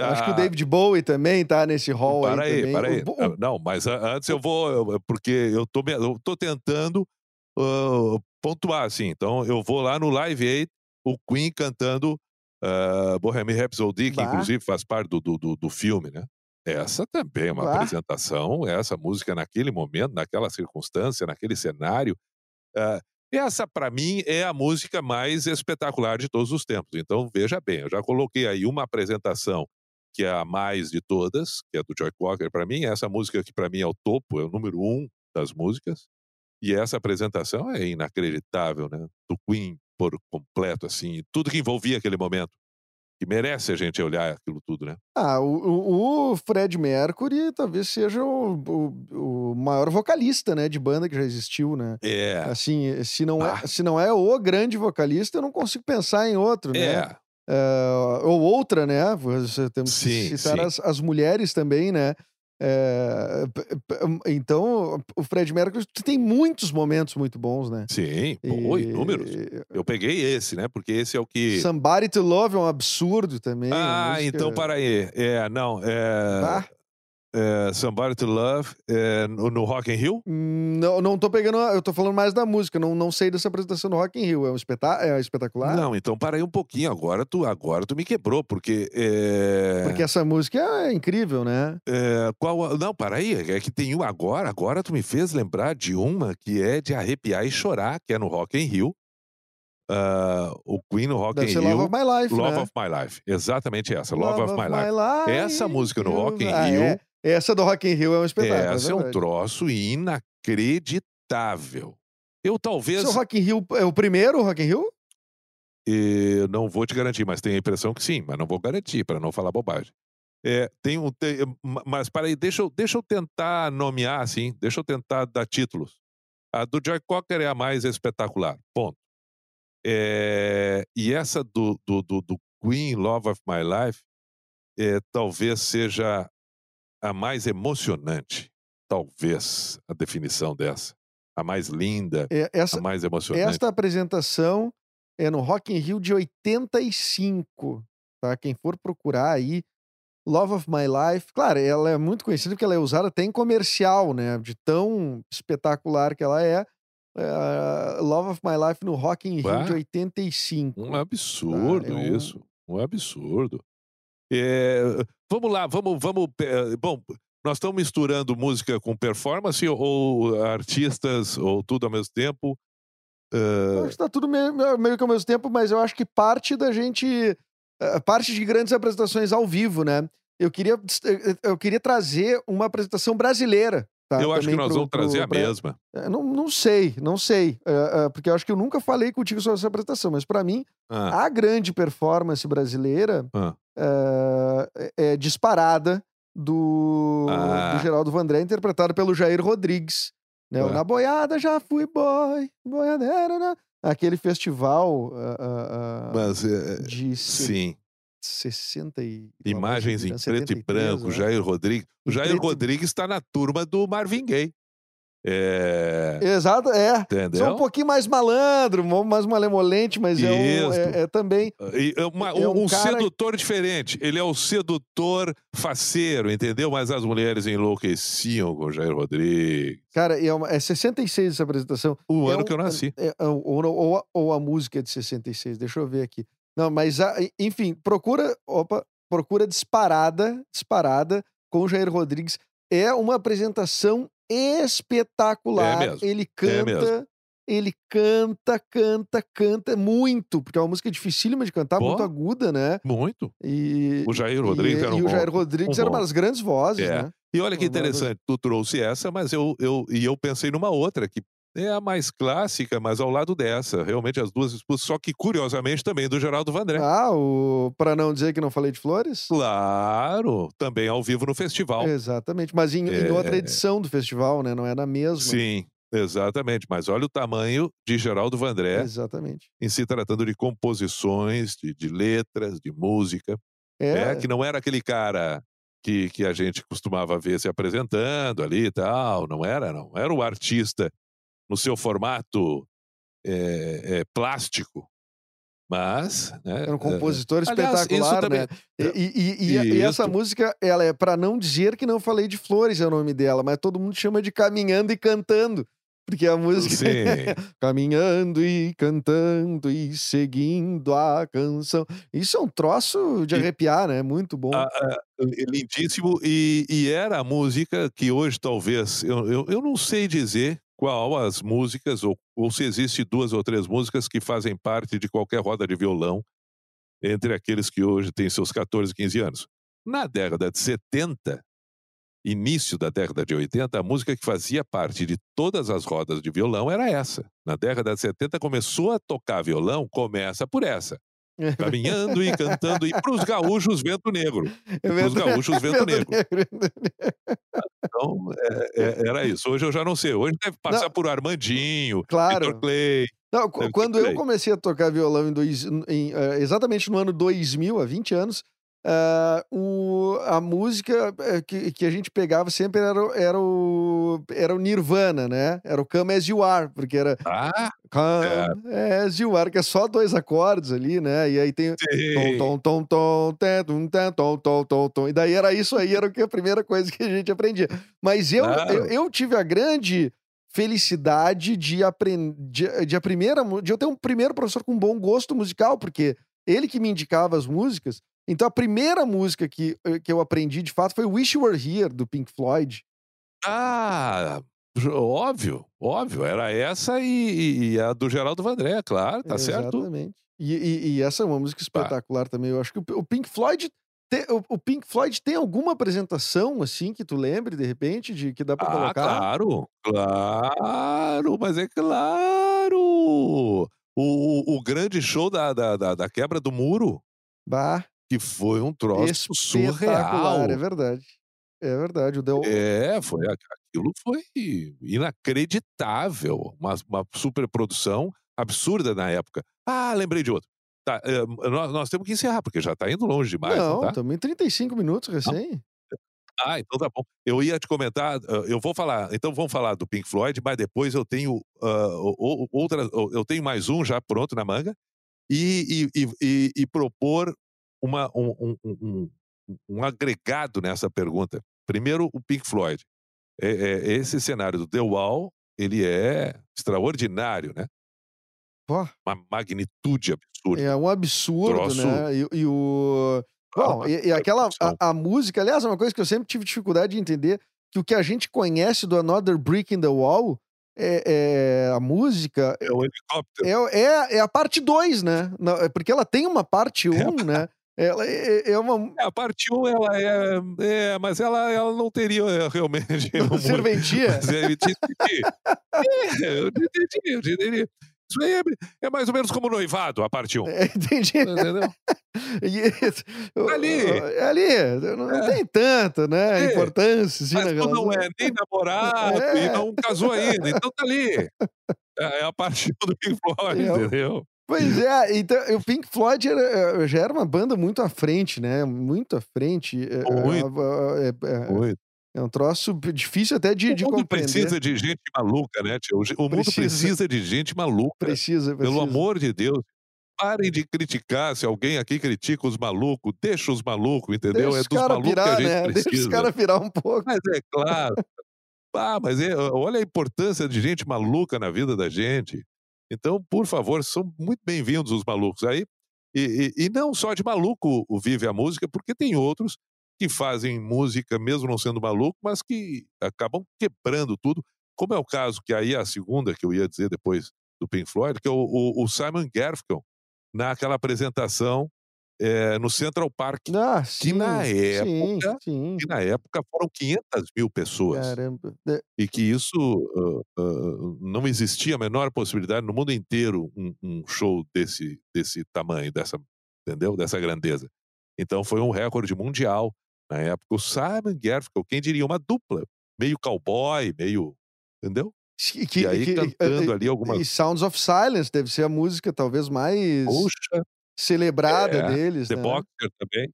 Acho que o ah, David Bowie também tá nesse hall Para aí, aí, para aí. O Bo- Ah, Não, mas antes eu vou, eu- porque eu tô, eu tô tentando uh, pontuar, assim. Então, eu vou lá no Live Aid, o Queen cantando uh, Bohemian Rhapsody, que Bah. inclusive faz parte do, do, do, filme, né? Essa também é uma Bah. apresentação, essa música naquele momento, naquela circunstância, naquele cenário. ah, essa, para mim, é a música mais espetacular de todos os tempos. Então, veja bem, eu já coloquei aí uma apresentação que é a mais de todas, que é do Joy Cocker para mim. Essa música que para mim é o topo, é o número um das músicas. E essa apresentação é inacreditável, né? Do Queen por completo, assim, tudo que envolvia aquele momento. Que merece a gente olhar aquilo tudo, né? Ah, o, o, Fred Mercury talvez seja o, o, o maior vocalista, né, de banda que já existiu, né? É. Assim, se não, Ah. é, se não é o grande vocalista, eu não consigo pensar em outro, né? É. É, ou outra, né? Você temos Sim, que citar as, as mulheres também, né? É, então, o Fred Mercury tem muitos momentos muito bons, né? Sim, pô, inúmeros. E- Eu peguei esse, né? Porque esse é o que. Somebody to Love é um absurdo também. Ah, música- então para aí. É, não, é, Tá? É Somebody to Love é, no, no Rock in Rio? Não, não tô pegando, eu tô falando mais da música, não, não sei dessa apresentação no Rock in Rio. É um espetá é espetacular? Não, então para aí um pouquinho. Agora tu, agora tu me quebrou, porque. É, Porque essa música é incrível, né? é, qual, não, para aí. É que tem um agora. Agora tu me fez lembrar de uma que é de arrepiar e chorar, que é no Rock in Rio. Ah, o Queen no Rock Deve in ser Rio. Love of My Life, Love né? of My Life. Exatamente essa, Love, of, My Life. Life. Essa música no Rock in Ah, Rio- é. Essa do Rock in Rio é um espetáculo. Essa é um troço inacreditável. Eu talvez. Seu Rock in Rio é o primeiro Rock in Rio? eh, não vou te garantir, mas tenho a impressão que sim, mas não vou garantir, para não falar bobagem. É, tem um, tem- ma- mas para aí, deixa eu, deixa eu tentar nomear assim, deixa eu tentar dar títulos. A do Joy Cocker é a mais espetacular, ponto. É, e essa do, do, do, do Queen, Love of My Life, é, talvez seja a mais emocionante, talvez, a definição dessa. A mais linda, É, essa, a mais emocionante. esta apresentação é no Rock in Rio de 85, tá? Quem for procurar aí, Love of My Life, claro, ela é muito conhecida porque ela é usada até em comercial, né? De tão espetacular que ela é. É, Love of My Life no Rock in Rio Bah. de 85. Um absurdo é um- isso. Um absurdo. É, vamos lá, vamos, vamos. eh, Bom, nós estamos misturando música com performance ou artistas ou tudo ao mesmo tempo. Eu acho que tá tudo meio, meio que ao mesmo tempo, mas eu acho que parte da gente. eh, Parte de grandes apresentações ao vivo, né? Eu queria, eu queria trazer uma apresentação brasileira. Tá? eu acho que nós pro- vamos trazer pro- a pra- mesma. É, Não, não sei, não sei. É, é, porque eu acho que eu nunca falei contigo sobre essa apresentação, mas pra mim, Ah, a grande performance brasileira Ah. é, é disparada do, Ah. do Geraldo Vandré, interpretado pelo Jair Rodrigues. Né? Ah. Na boiada já fui boy, boiadeira, né? Aquele festival ah, ah, ah, mas, eh, de sim, 60 e... imagens em preto e 73, branco. né? Jair Rodrigues. O Jair preto Rodrigues está na turma do Marvin Gaye. É, Exato, é. entendeu? Só um pouquinho mais malandro, mais malemolente, mas é, um, é, é também. E é uma- É um, um um cara- sedutor diferente. Ele é o sedutor faceiro, entendeu? Mas as mulheres enlouqueciam com o Jair Rodrigues. Cara, é, uma, é 66 essa apresentação. O É ano um- que eu nasci. é- é- ou, ou, a- ou a música é de 66, deixa eu ver aqui. Não, mas enfim, procura, opa, procura disparada, disparada com o Jair Rodrigues. É uma apresentação espetacular. É Ele canta, mesmo. ele canta, canta, canta muito, porque é uma música dificílima de cantar, muito aguda, né? Muito. E, O Jair Rodrigues e, era um e o Jair Rodrigues um era uma das grandes vozes, É. né? E olha que interessante, tu trouxe essa, mas eu, eu, e eu pensei numa outra, que é a mais clássica, mas ao lado dessa. Realmente as duas expulsas, só que curiosamente também do Geraldo Vandré. Ah, o para não dizer que não falei de flores? Claro, também ao vivo no festival. Exatamente, mas em, em outra É. edição do festival, né? Não é na mesma. Sim, exatamente. Mas olha o tamanho de Geraldo Vandré Exatamente. em se tratando de composições, de, de letras, de música. É, É, que não era aquele cara que, que a gente costumava ver se apresentando ali e tal, não era, não. Era o artista no seu formato é, é, plástico, mas... Né, era um compositor aliás, isso espetacular, também- né? E, e- e- e- e essa música, ela é para não dizer que não falei de flores, é o nome dela, mas todo mundo chama de caminhando e cantando. Porque a música Sim. caminhando e cantando e seguindo a canção. Isso é um troço de E- arrepiar, né? Muito bom. Ah, ah, é lindíssimo. E, e era a música que hoje talvez. Eu, eu, eu não sei dizer qual as músicas, ou, ou se existe duas ou três músicas que fazem parte de qualquer roda de violão entre aqueles que hoje têm seus 14, 15 anos. Na década de 70, início da década de 80, a música que fazia parte de todas as rodas de violão era essa. Na década de 70 começou a tocar violão, começa por essa. Caminhando e cantando, e para os gaúchos, vento negro. É Para os gaúchos, vento negro. Então, é- é- era isso. Hoje eu já não sei. Hoje deve passar Não. por Armandinho, Claro. Vitor Clay. Não, quando eu comecei a tocar violão em dois, em, eh, exatamente no ano 2000, há 20 anos, ah, o, a música eh, que, que a gente pegava sempre era, o- era, o, era o Nirvana, né? Era o Come As You Are, porque era Ah, Come As You Are, que é só dois acordes ali, né? E aí tem tom, tom, tom, tom, tom, tom, tom, tom. E daí era isso aí, era a primeira coisa que a gente aprendia. Mas eu, Claro. eu, eu tive a grande felicidade de aprender, de, a primeira, de eu ter um primeiro professor com bom gosto musical, porque ele que me indicava as músicas. Então a primeira música que, eh, que eu aprendi de fato foi Wish You Were Here, do Pink Floyd. Ah, óbvio, óbvio. Era essa e, e a do Geraldo Vandré, claro, tá certo. Exatamente. E, e- e essa é uma música espetacular também. Eu acho que o, o Pink Floyd. te- o, o Pink Floyd tem alguma apresentação assim que tu lembre de repente de que dá pra Ah, colocar? claro, claro, mas é claro. O, o, o grande show da, da, da, da quebra do muro, Bah, que foi um troço surreal. espetacular, é verdade. É verdade. O Del... É, foi, aquilo foi inacreditável. Uma, uma superprodução absurda na época. Ah, lembrei de outro. Tá, eh, nós, nós temos que encerrar, porque já tá indo longe demais, não, não, tá? estamos em 35 minutos recém. Ah, então tá bom. Eu ia te comentar, ah, eu vou falar, então vamos falar do Pink Floyd, mas depois eu tenho o- outra, eu tenho mais um já pronto na manga e, e- e- e propor uma, um, um- um- um- agregado nessa pergunta. Primeiro, o Pink Floyd. É- é- esse cenário do The Wall, ele é extraordinário, né? Pô, Uma magnitude absurda. é um absurdo, Troço. né? E, e o. Bom, e, e aquela. superprodução. A, a música, aliás, é uma coisa que eu sempre tive dificuldade de entender: que o que a gente conhece do Another Brick in the Wall é, é a música. É o helicóptero. É, é, é a parte 2, né? É porque ela tem uma parte 1, um, né? Ela é, é uma. É, a parte 1, ela é, é. Mas ela, ela não teria é, realmente. muito- serventia. É, eu te entendi. É, eu entendi. Isso aí é, é mais ou menos como noivado, a parte 1. É, entendi. Entendeu? E- Ali. É ali. Não, não É. tem tanta, né? É. Importância. Assim, Mas tu não é nem namorado É. e não casou ainda, então tá ali. É é a parte 1 do Pink Floyd, É. entendeu? Pois é, então o Pink Floyd era- eh, já era uma banda muito à frente, né? Muito à frente. eh, Muito. eh, Muito. É um troço difícil até de, O de mundo compreender. precisa de gente maluca, né, tio? O mundo Precisa. precisa de gente maluca. Precisa, precisa. Pelo amor de Deus. Parem de criticar. Se alguém aqui critica os malucos, deixa os malucos, entendeu? Deixa é os dos malucos pirar, que a gente né? precisa. Deixa os caras pirar um pouco. Mas é claro. ah, mas é, olha a importância de gente maluca na vida da gente. Então, por favor, são muito bem-vindos os malucos aí. E, e- e não só de maluco vive a música, porque tem outros que fazem música mesmo não sendo maluco, mas que acabam quebrando tudo, como é o caso que aí é a segunda que eu ia dizer depois do Pink Floyd, que é o, o- o Simon Garfunkel, naquela apresentação eh, no Central Park, Ah, sim. na sim, época- sim. que na época foram 500 mil pessoas Caramba. É, e que isso ah, ah, não existia a menor possibilidade no mundo inteiro um, um show desse, desse tamanho, dessa, entendeu? Dessa grandeza. Então foi um recorde mundial na época. O Simon Garfunkel, quem diria, uma dupla, meio cowboy, meio, entendeu? que- que- e aí que- cantando e- ali algumas, E Sounds of Silence deve ser a música talvez mais poxa, celebrada É, deles, The né? Boxer também,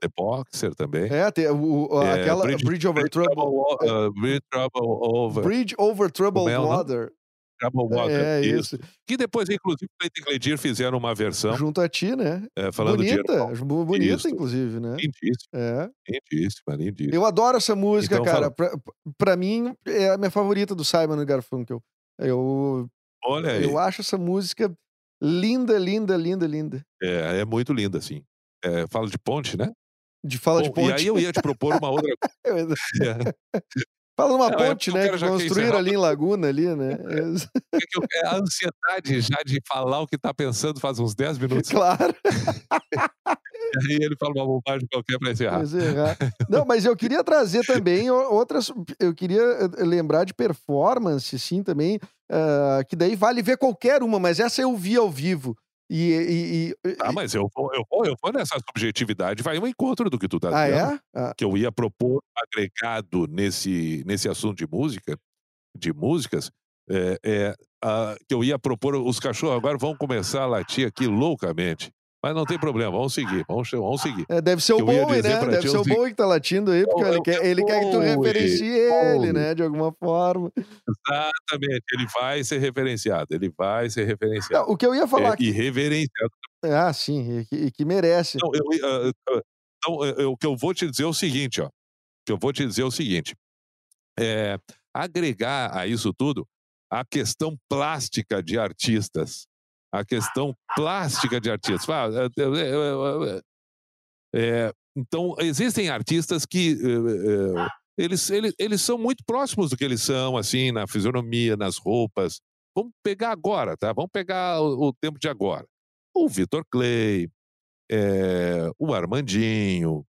The Boxer também. É, tem o, o- É, aquela Bridge- Bridge, Over Trouble. Trouble, ah, Bridge Trouble Over, Bridge Over Troubled Como é? Water. Trouble Water, É, isso. isso. Que depois, inclusive, o Clayton Cledir fizeram uma versão Junto a ti, né? eh, falando de bonita, bu- bonita, Isso. inclusive, né? Lindíssima, É. lindíssima, lindíssima. Eu adoro essa música, Então, cara. fala. Pra, pra mim, é a minha favorita do Simon Garfunkel. Eu, Olha aí. eu acho essa música linda, linda, linda, linda. É, é muito linda, assim. É, fala de ponte, né? De fala de Bom, e ponte. aí eu ia te propor uma outra coisa. Fala numa Não, é ponte, eu né? Que construíram encerrar ali em Laguna, ali, né? É é a ansiedade já de falar o que tá pensando faz uns 10 minutos. claro. E aí ele fala uma bobagem qualquer pra encerrar. Mas errar. Não, mas eu queria trazer também outras. Eu queria eh, lembrar de performance, sim, também. ah, que daí vale ver qualquer uma, mas essa eu vi ao vivo. E. e- e- Ah, mas eu vou, eu, vou, eu vou nessa subjetividade, vai um encontro do que tu tá ah, dizendo. é? Ah, Que eu ia propor agregado nesse, nesse assunto de música, de músicas, é, é, que eu ia propor, os cachorros agora vão começar a latir aqui loucamente. Mas não tem problema, vamos seguir, vamos, vamos seguir. é, deve ser o Bowie, né? Deve ti ser o Bowie que tá latindo aí, porque ele quer, ele quer que tu referencie ele, né? De alguma forma. Exatamente, ele vai ser referenciado, ele vai ser referenciado. Não, o que eu ia falar É, aqui. e reverenciado. Ah, sim, e que, e que merece. Não, eu, ia- ah, ah, então, eu- eu- o que eu vou te dizer é o seguinte, ó. O que eu vou te dizer é o seguinte. É, agregar a isso tudo a questão plástica de artistas. A questão plástica de artistas. É, então, existem artistas que é, eles, eles, eles são muito próximos do que eles são, assim, na fisionomia, nas roupas. Vamos pegar agora, tá? Vamos pegar o, o tempo de agora. O Vitor Clay, é, o Armandinho,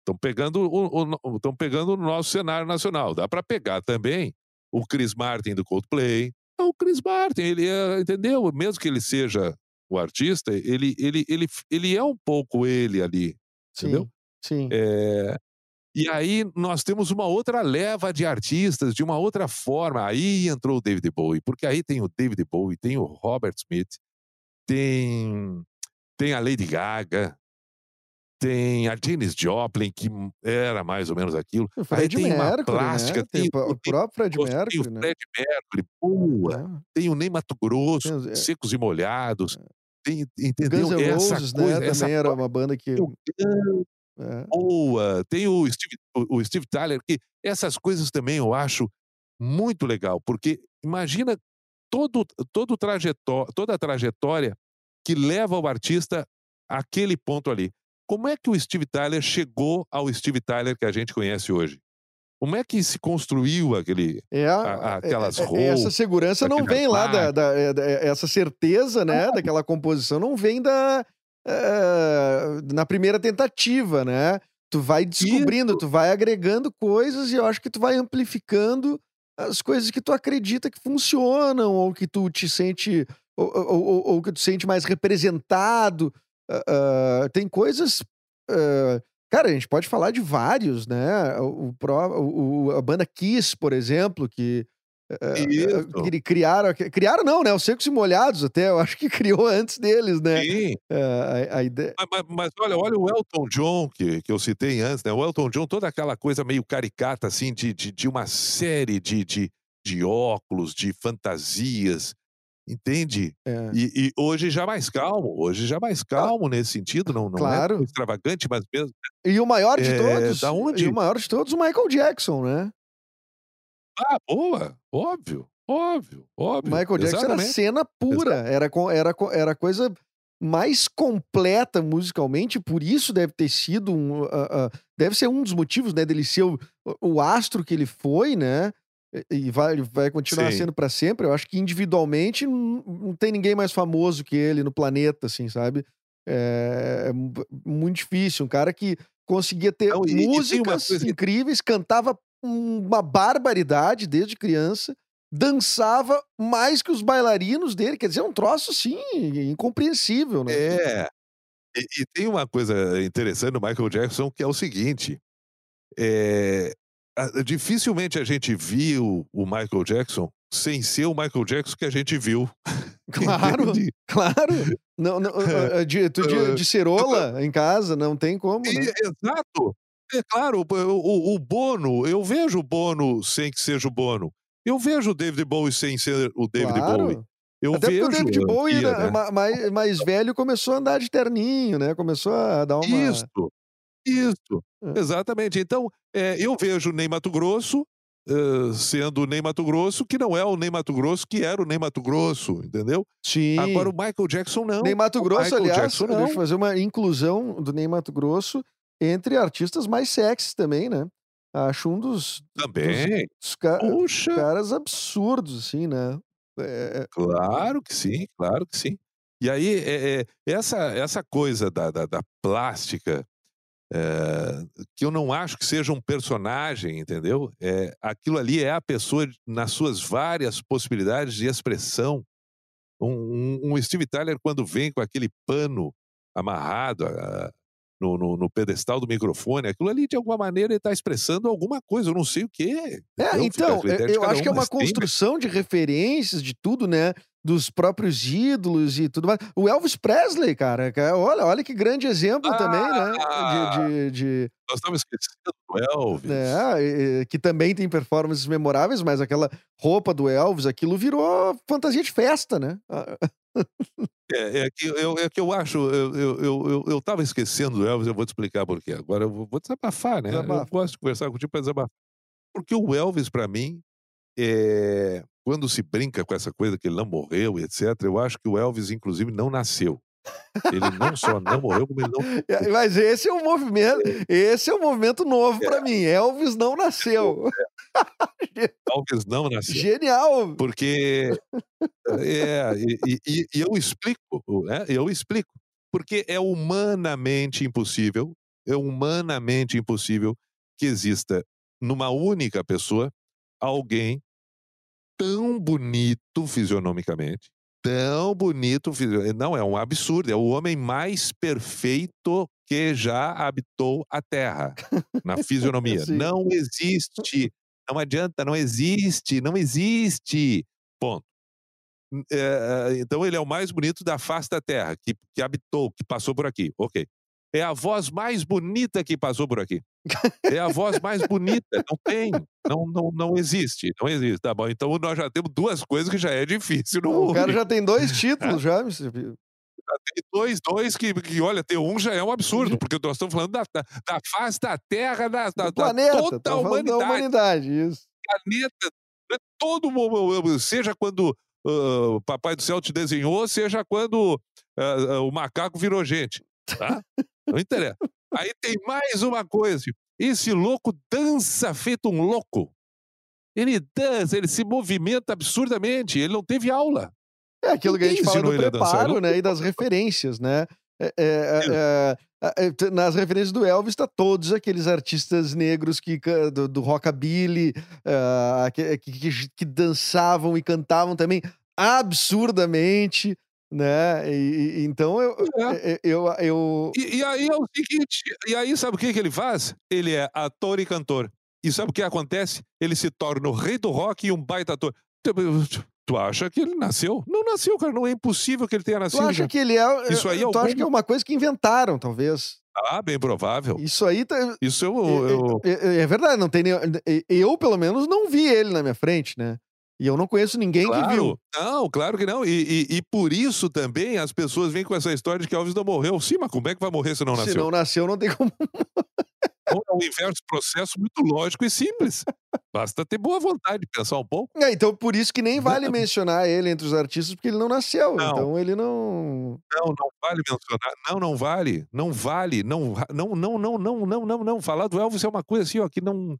estão pegando o, estão pegando o nosso cenário nacional. Dá para pegar também o Chris Martin do Coldplay. É O Chris Martin, ele é, entendeu? Mesmo que ele seja o artista, ele, ele, ele, ele é um pouco ele ali, entendeu? Sim. sim. É, e aí nós temos uma outra leva de artistas de uma outra forma. Aí entrou o David Bowie, porque aí tem o David Bowie, tem o Robert Smith, tem, tem a Lady Gaga, tem a Janis Joplin, que era mais ou menos aquilo. O Aí Fred tem uma Mercury, plástica, né? Tem, tem, o tem, próprio Fred tem Mercury, o né? Fred Mercury, boa. Ah, Tem o Ney Mato Grosso, tem é, Secos e Molhados. Tem, Guns entendeu? N' essa Roses, coisa, né? essa Também era uma banda que. tem Guns, é. boa. Tem o Steve, o Steve Tyler, que essas coisas também eu acho muito legal, porque imagina todo, todo trajetó toda a trajetória que leva o artista àquele ponto ali. Como é que o Steve Tyler chegou ao Steve Tyler que a gente conhece hoje? Como é que se construiu aquele, É, a- a- aquelas é- é- essa roupas, segurança não vem lá da, da- é- da- é- essa certeza, né, daquela composição não vem da na primeira tentativa, né? Tu vai descobrindo, Isso. tu vai agregando coisas e eu acho que tu vai amplificando as coisas que tu acredita que funcionam ou que tu te sente ou, ou- ou- ou que tu sente mais representado. Ah, tem coisas ah, Cara, a gente pode falar de vários, né? O, o o- a banda Kiss, por exemplo, que Isso. cri- criaram, criaram não, né? Os Secos e Molhados até, eu acho que criou antes deles, né? Sim. Eh, a, a ideia... Mas, mas- mas olha, olha o Elton John, que, que eu citei antes, né? O Elton John, toda aquela coisa meio caricata, assim, de, de, de uma série de, de, de óculos, de fantasias, entende? é. E, e hoje já mais calmo, hoje já mais calmo nesse sentido, não, não é Claro. tão extravagante, mas mesmo. E o maior de É, todos, da onde? e o maior de todos, o Michael Jackson, né? Ah, boa, óbvio, óbvio, óbvio. Michael Jackson era exatamente. cena pura, era, era, era a coisa mais completa musicalmente, por isso deve ter sido um, ah, ah, deve ser um dos motivos, né, dele ser o, o astro que ele foi, né? E vai, vai continuar Sim. sendo para sempre. Eu acho que individualmente não, tem ninguém mais famoso que ele no planeta, assim, sabe? É, é mu- muito difícil. Um cara que conseguia ter Não, músicas coisa- incríveis, cantava uma barbaridade desde criança, dançava mais que os bailarinos dele. Quer dizer, é um troço, sim, incompreensível, né? É. E, e tem uma coisa interessante do Michael Jackson que é o seguinte: é, dificilmente a gente viu o Michael Jackson sem ser o Michael Jackson que a gente viu. Claro, claro. Não, não, ah, ah, de, tu de, de cerola em casa, não tem como, né? E- exato. É claro, o, o- Bono, eu vejo o Bono sem que seja o Bono. Eu vejo o David Bowie sem ser o David Claro. Bowie. Eu Até porque vejo. o David Bowie, via, né, ma- mais, mais velho, começou a andar de terninho, né? Começou a dar uma... Isso, isso, É. exatamente. Então, é, eu vejo Ney Mato Grosso uh, sendo o Ney Mato Grosso, que não é o Ney Mato Grosso que era o Ney Mato Grosso, entendeu? Sim. Agora o Michael Jackson não. Ney Mato O Grosso, Michael aliás, Jackson não. deixa eu fazer uma inclusão do Ney Mato Grosso entre artistas mais sexys também, né? Acho um dos, Também. dos ca- Puxa, caras absurdos, assim, né? É, claro que sim, claro que sim. E aí, é, é, essa, essa coisa da, da, da plástica, é, que eu não acho que seja um personagem, entendeu? É, aquilo ali é a pessoa nas suas várias possibilidades de expressão. Um, um- um Steve Tyler, quando vem com aquele pano amarrado a- no, no, no pedestal do microfone, aquilo ali, de alguma maneira, ele está expressando alguma coisa, eu não sei o. É, entendeu? Fica a então, critério de eu cada acho que é um, uma tem- construção de referências, de tudo, né? Dos próprios ídolos e tudo mais. O Elvis Presley, cara, cara, olha, olha que grande exemplo também, né? Ah! De, de, de- Nós estamos esquecendo do Elvis. e- que também tem performances memoráveis, mas aquela roupa do Elvis, aquilo virou fantasia de festa, né? Ah, É, é que eu, é que eu acho, eu, eu, eu, eu, tava esquecendo do Elvis, eu vou te explicar por quê. Agora eu vou, vou desabafar, né? Desabafa. Eu gosto de conversar contigo para desabafar. Porque o Elvis, para mim, é, quando se brinca com essa coisa que ele não morreu e etc., eu acho que o Elvis, inclusive, não nasceu. Ele não só não morreu, como ele não. É, Mas esse é um movimento, esse é um movimento novo pra mim. Elvis não nasceu. Elvis não nasceu. Genial. Porque. É, e, e- e- e eu explico, né? eu explico. Porque é humanamente impossível, é humanamente impossível que exista numa única pessoa alguém tão bonito fisionomicamente, tão bonito, fisio- não é um absurdo, é o homem mais perfeito que já habitou a Terra na fisionomia. Não existe, não adianta, não existe, não existe. Ponto. É, então ele é o mais bonito da face da Terra, que, que habitou, que passou por aqui. Ok. É a voz mais bonita que passou por aqui. É a voz mais bonita. Não tem. Não, não, não existe. Não existe. Tá bom. Então nós já temos duas coisas que já é difícil no O mundo. cara já tem dois títulos, já. Tem dois, dois que, que, olha, ter um já é um absurdo, porque nós estamos falando da, da, da face da Terra, da, da, planeta. toda tá a humanidade. da humanidade, isso. planeta, né, todo mundo, seja quando o Papai do Céu te desenhou, seja quando ah, ah, o macaco virou gente, tá? Não interessa. Aí tem mais uma coisa, tipo, esse louco dança feito um louco. Ele dança, ele se movimenta absurdamente, ele não teve aula. É aquilo que a gente fala do preparo, né? E das referências, né? É, é, é, é, é, nas referências do Elvis tá todos aqueles artistas negros que do, do rockabilly que, que, que- que dançavam e cantavam também absurdamente, né? E, e- então eu, É. eu, eu, eu- E, e aí é o seguinte, e aí sabe o que, que ele faz? Ele é ator e cantor. E sabe o que acontece? Ele se torna o rei do rock e um baita ator. Tu, tu acha que ele nasceu? Não nasceu, cara. Não é impossível que ele tenha tu nascido. acha já. que ele é Isso aí é tu acha algum- que é uma coisa que inventaram talvez Ah, bem provável. isso aí tá, Isso eu, É- eu- É, é- é verdade, não tem nem, eu pelo menos não vi ele na minha frente, né? E eu não conheço ninguém que viu. Claro, não, claro que não. E, e- e por isso também as pessoas vêm com essa história de que Elvis não morreu. Sim, mas como é que vai morrer se não Se nasceu? não nasceu, não tem como. Então, É um inverso processo muito lógico e simples. Basta ter boa vontade de pensar um pouco. É, então por isso que nem vale mencionar ele entre os artistas, porque ele não nasceu. Não. Então ele não. Não, não vale mencionar. Não, não vale. Não vale. Não, não, não, não, não, não, não, não. Falar do Elvis é uma coisa assim, ó, que não.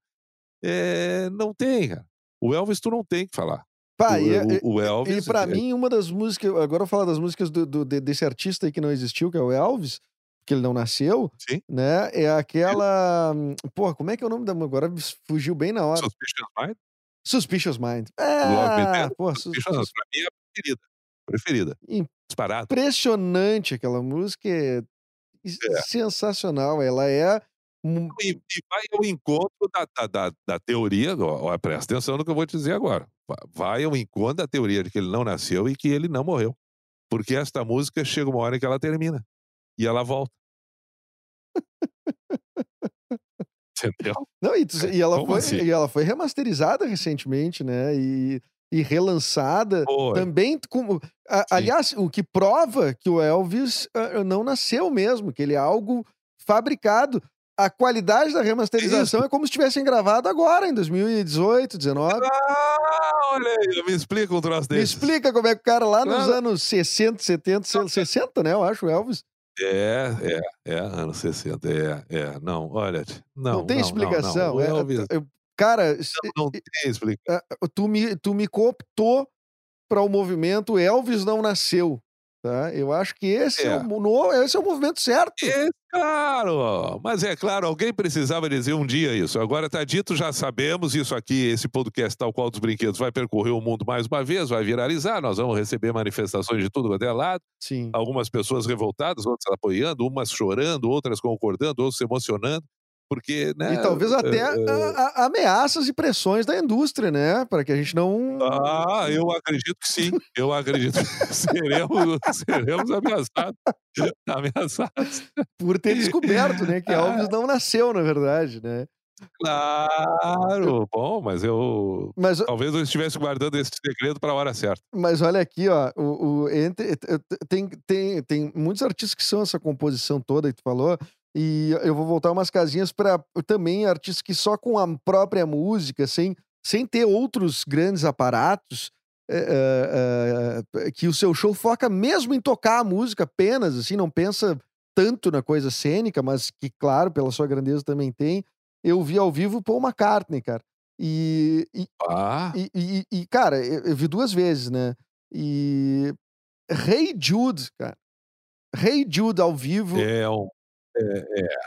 é, não tem, cara. O Elvis tu não tem que falar. Pá, o, e, e- o- o Elvis. e pra é- mim, uma das músicas. Agora eu vou falar das músicas do, do- de- desse artista aí que não existiu, que é o Elvis, que ele não nasceu, Sim. né? É aquela. Porra, como é que é o nome da. Agora fugiu bem na hora. Suspicious Mind. Suspicious Mind. É, Tender, porra, Suspicious Mind. Pra mim é a preferida. Preferida. Disparado. impressionante aquela música, é É. sensacional. Ela é E, e vai ao encontro da, da, da, da teoria, ó, ó, presta atenção no que eu vou te dizer agora. Va- Vai ao encontro da teoria de que ele não nasceu e que ele não morreu. Porque esta música chega uma hora que ela termina. E ela volta. Entendeu? Não, e, tu- e ela Como foi, assim? e ela foi remasterizada recentemente, né? E, e relançada também. Com, a- aliás, o que prova que o Elvis ah, não nasceu mesmo, que ele é algo fabricado. A qualidade da remasterização é como se tivessem gravado agora, em 2018, 19. Ah, olha aí, me explica um troço Me desse. explica como é que o cara lá nos Claro. anos 60, 70, 60, né? Eu acho, Elvis. É, é, é, anos 60, é, é. Não, olha, não, Não, tem não, explicação. Não, é- não. O Elvis, eu- cara, não, não tem explicação. é, tu, me, tu me cooptou para o movimento Elvis não nasceu. Tá? Eu acho que esse é, É. o, no- esse é o movimento certo. É claro, mas é claro, alguém precisava dizer um dia isso. Agora está dito, já sabemos isso aqui, esse podcast tal qual dos brinquedos vai percorrer o mundo mais uma vez, vai viralizar, nós vamos receber manifestações de tudo quanto é lado, Sim. algumas pessoas revoltadas, outras apoiando, umas chorando, outras concordando, outras se emocionando, porque, né? E talvez até é, é, a- a- ameaças e pressões da indústria, né? Para que a gente não. Ah, eu acredito que sim. Eu acredito que seremos, seremos ameaçados. Ameaçados. Por ter descoberto, né? Que Ah. Elvis não nasceu, na verdade, né? Claro. Bom, mas eu. Mas, Talvez eu estivesse guardando esse segredo para a hora certa. mas olha aqui, ó. O, o- tem, tem, tem muitos artistas que são essa composição toda que tu falou. E eu vou voltar umas casinhas para também artistas que só com a própria música, sem, sem ter outros grandes aparatos, é, é, é, que o seu show foca mesmo em tocar a música apenas, assim, não pensa tanto na coisa cênica, mas que, claro, pela sua grandeza também tem. Eu vi ao vivo Paul McCartney, cara. E, e, Ah, e, e- e, cara, eu, eu vi duas vezes, né? E. Hey Jude, cara. Hey Jude ao vivo é um.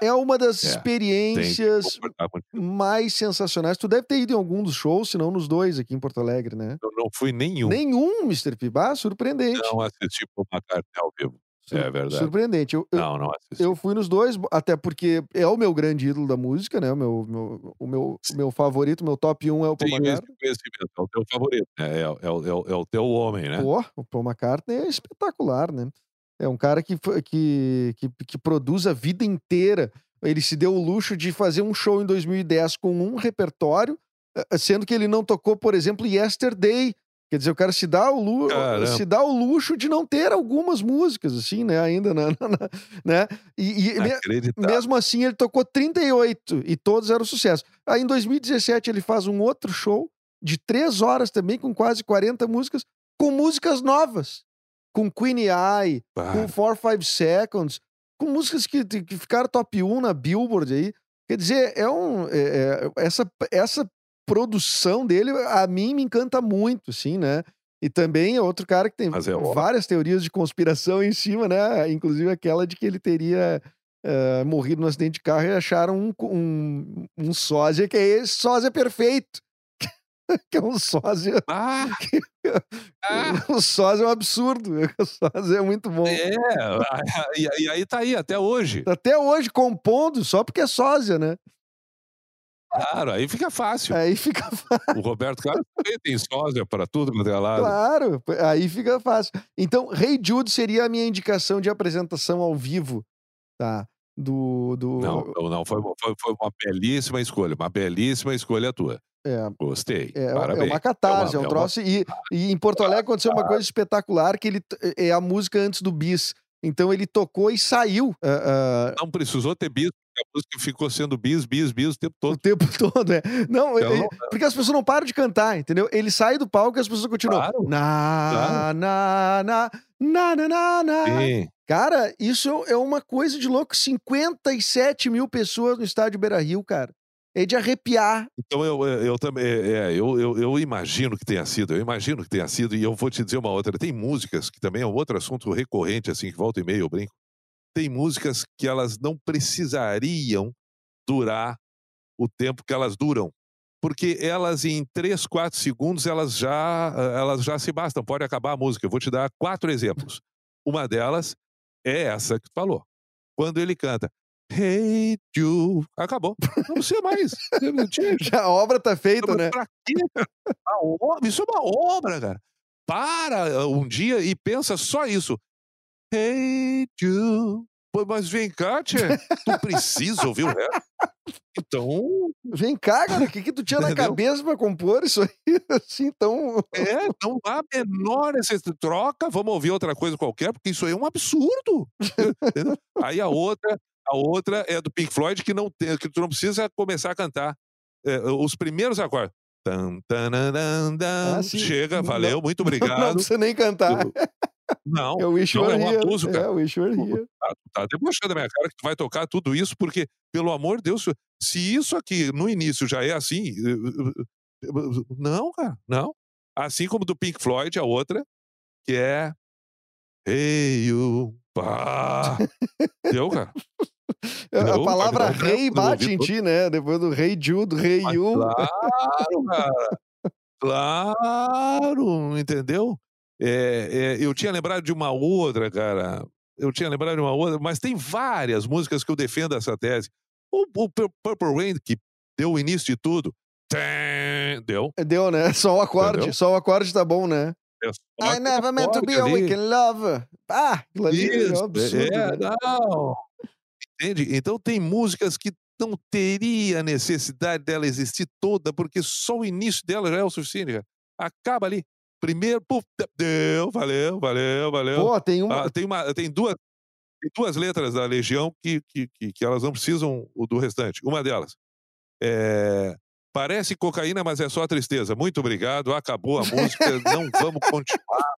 É uma das É, experiências mais sensacionais. Tu deve ter ido em algum dos shows, se não nos dois aqui em Porto Alegre, né? Eu não fui nenhum. Nenhum, Mr. P. Ah, surpreendente. Não assisti Paul McCartney ao vivo. Sur- É verdade. Surpreendente. Eu, eu, Não, não assisti. eu fui nos dois, até porque é o meu grande ídolo da música, né? O meu, meu- o meu, meu favorito, meu top 1 é o Paul McCartney. conhecimento. É o teu favorito. né? É, é, é, o- é o teu homem, né? Pô, o Paul McCartney é espetacular, né? É um cara que, que, que, que produz a vida inteira. Ele se deu o luxo de fazer um show em 2010 com um repertório, eh, sendo que ele não tocou, por exemplo, Yesterday. Quer dizer, o cara se dá o, lu Caramba. se dá o luxo de não ter algumas músicas, assim, né? Ainda, na, na- na- né? E, e mesmo assim, ele tocou 38 e todos eram sucesso. Aí em 2017 ele faz um outro show de três horas também, com quase 40 músicas, com músicas novas. Com Queen Eye, Pá, com 4 5 Seconds, com músicas que, que ficaram top 1 na Billboard aí. Quer dizer, é um. é- é- essa, essa produção dele, a mim, me encanta muito, assim, né? E também é outro cara que tem é várias teorias de conspiração em cima, né? Inclusive aquela de que ele teria eh, morrido num acidente de carro e acharam um, um, um sósia que é esse sósia perfeito. que é um sósia. Ah, ah, O sósia é um absurdo. O sósia é muito bom. é. E, e aí tá aí, até hoje. Até hoje compondo, só porque é sósia, né? Claro, aí fica fácil. Aí fica O Roberto Carlos também tem sósia para tudo quanto é lado. claro, aí fica fácil. Então, Rei Jude seria a minha indicação de apresentação ao vivo, tá? Do. do Não, não, não. Foi, foi, foi uma belíssima escolha. Uma belíssima escolha tua. é, Gostei. É, é Parabéns. uma catarse, é, É um uma- troço. E, e em Porto Alegre aconteceu uma coisa espetacular, que ele é a música antes do bis. Então ele tocou e saiu ah, ah, Não precisou ter bis, porque a música ficou sendo bis, bis, bis o tempo o todo. tempo todo. É. Não, Então, ele- porque as pessoas não param de cantar, entendeu? Ele sai do palco e as pessoas continuam. Claro, Na, claro. na, na, na, na, na, na. Sim. Cara, isso é uma coisa de louco. 57 mil pessoas no estádio Beira Rio, cara. É de arrepiar. Então eu, eu, também, é, eu, eu, eu imagino que tenha sido, eu imagino que tenha sido, e eu vou te dizer uma outra. Tem músicas que também é um outro assunto recorrente, assim, que volta e meia eu brinco. Tem músicas que elas não precisariam durar o tempo que elas duram. Porque elas, em 3, 4 segundos, elas já, elas já se bastam. Pode acabar a música. Eu vou te dar quatro exemplos. Uma delas é essa que tu falou. Quando ele canta Hey You, acabou. Não precisa mais. Já a obra tá feita, mas né? pra quê? obra- Isso é uma obra, cara. Para uh, um dia e pensa só isso. Hey, you. Pô, mas vem cá, tia. Tu precisa ouvir o resto. Então, Vem cá, cara, o que, que tu tinha na cabeça pra compor isso aí? Assim, então. é, não há menor necessidade. Troca, vamos ouvir outra coisa qualquer, porque isso aí é um absurdo. Aí a outra, A outra é do Pink Floyd, que, não tem, que tu não precisa começar a cantar. É, os primeiros acordes. Tan, tananã, dan, Ah, chega, Não- valeu, muito Não obrigado. precisa nem cantar. Não, É o Wish não é um Here. abuso, cara. É o Wish You Were tá, tá debochando da minha cara que tu vai tocar tudo isso, porque, pelo amor de Deus, se isso aqui no início já é assim. eh, eh, eh, Não, cara, não. Assim como do Pink Floyd, a outra, que é. Hey, you. Pá. Deu, cara? A Não, palavra pode dar um rei eu bate em ti, né? Depois do rei Jude, rei Yu. Claro, cara. Claro, entendeu? É, é, eu tinha lembrado de uma outra, cara. Eu tinha lembrado de uma outra, mas tem várias músicas que eu defendo essa tese. O, o Pur- Purple Rain, que deu o início de tudo. Deu. Deu, né? Só o acorde. Entendeu? Só o acorde tá bom, né? É I never meant to be a weekend lover. Ah, é Isso, um absurdo. é, né? não. Entende? Então tem músicas que não teria necessidade dela existir toda, porque só o início dela já é o suficiente, cara. Acaba ali. Primeiro, puf, deu, valeu, valeu, valeu. Pô, tem uma. Ah, tem, uma, tem, duas, tem duas letras da Legião que, que, que, que elas não precisam do restante. Uma delas é. Parece cocaína, mas é só tristeza. Muito obrigado, acabou a música, não vamos continuar.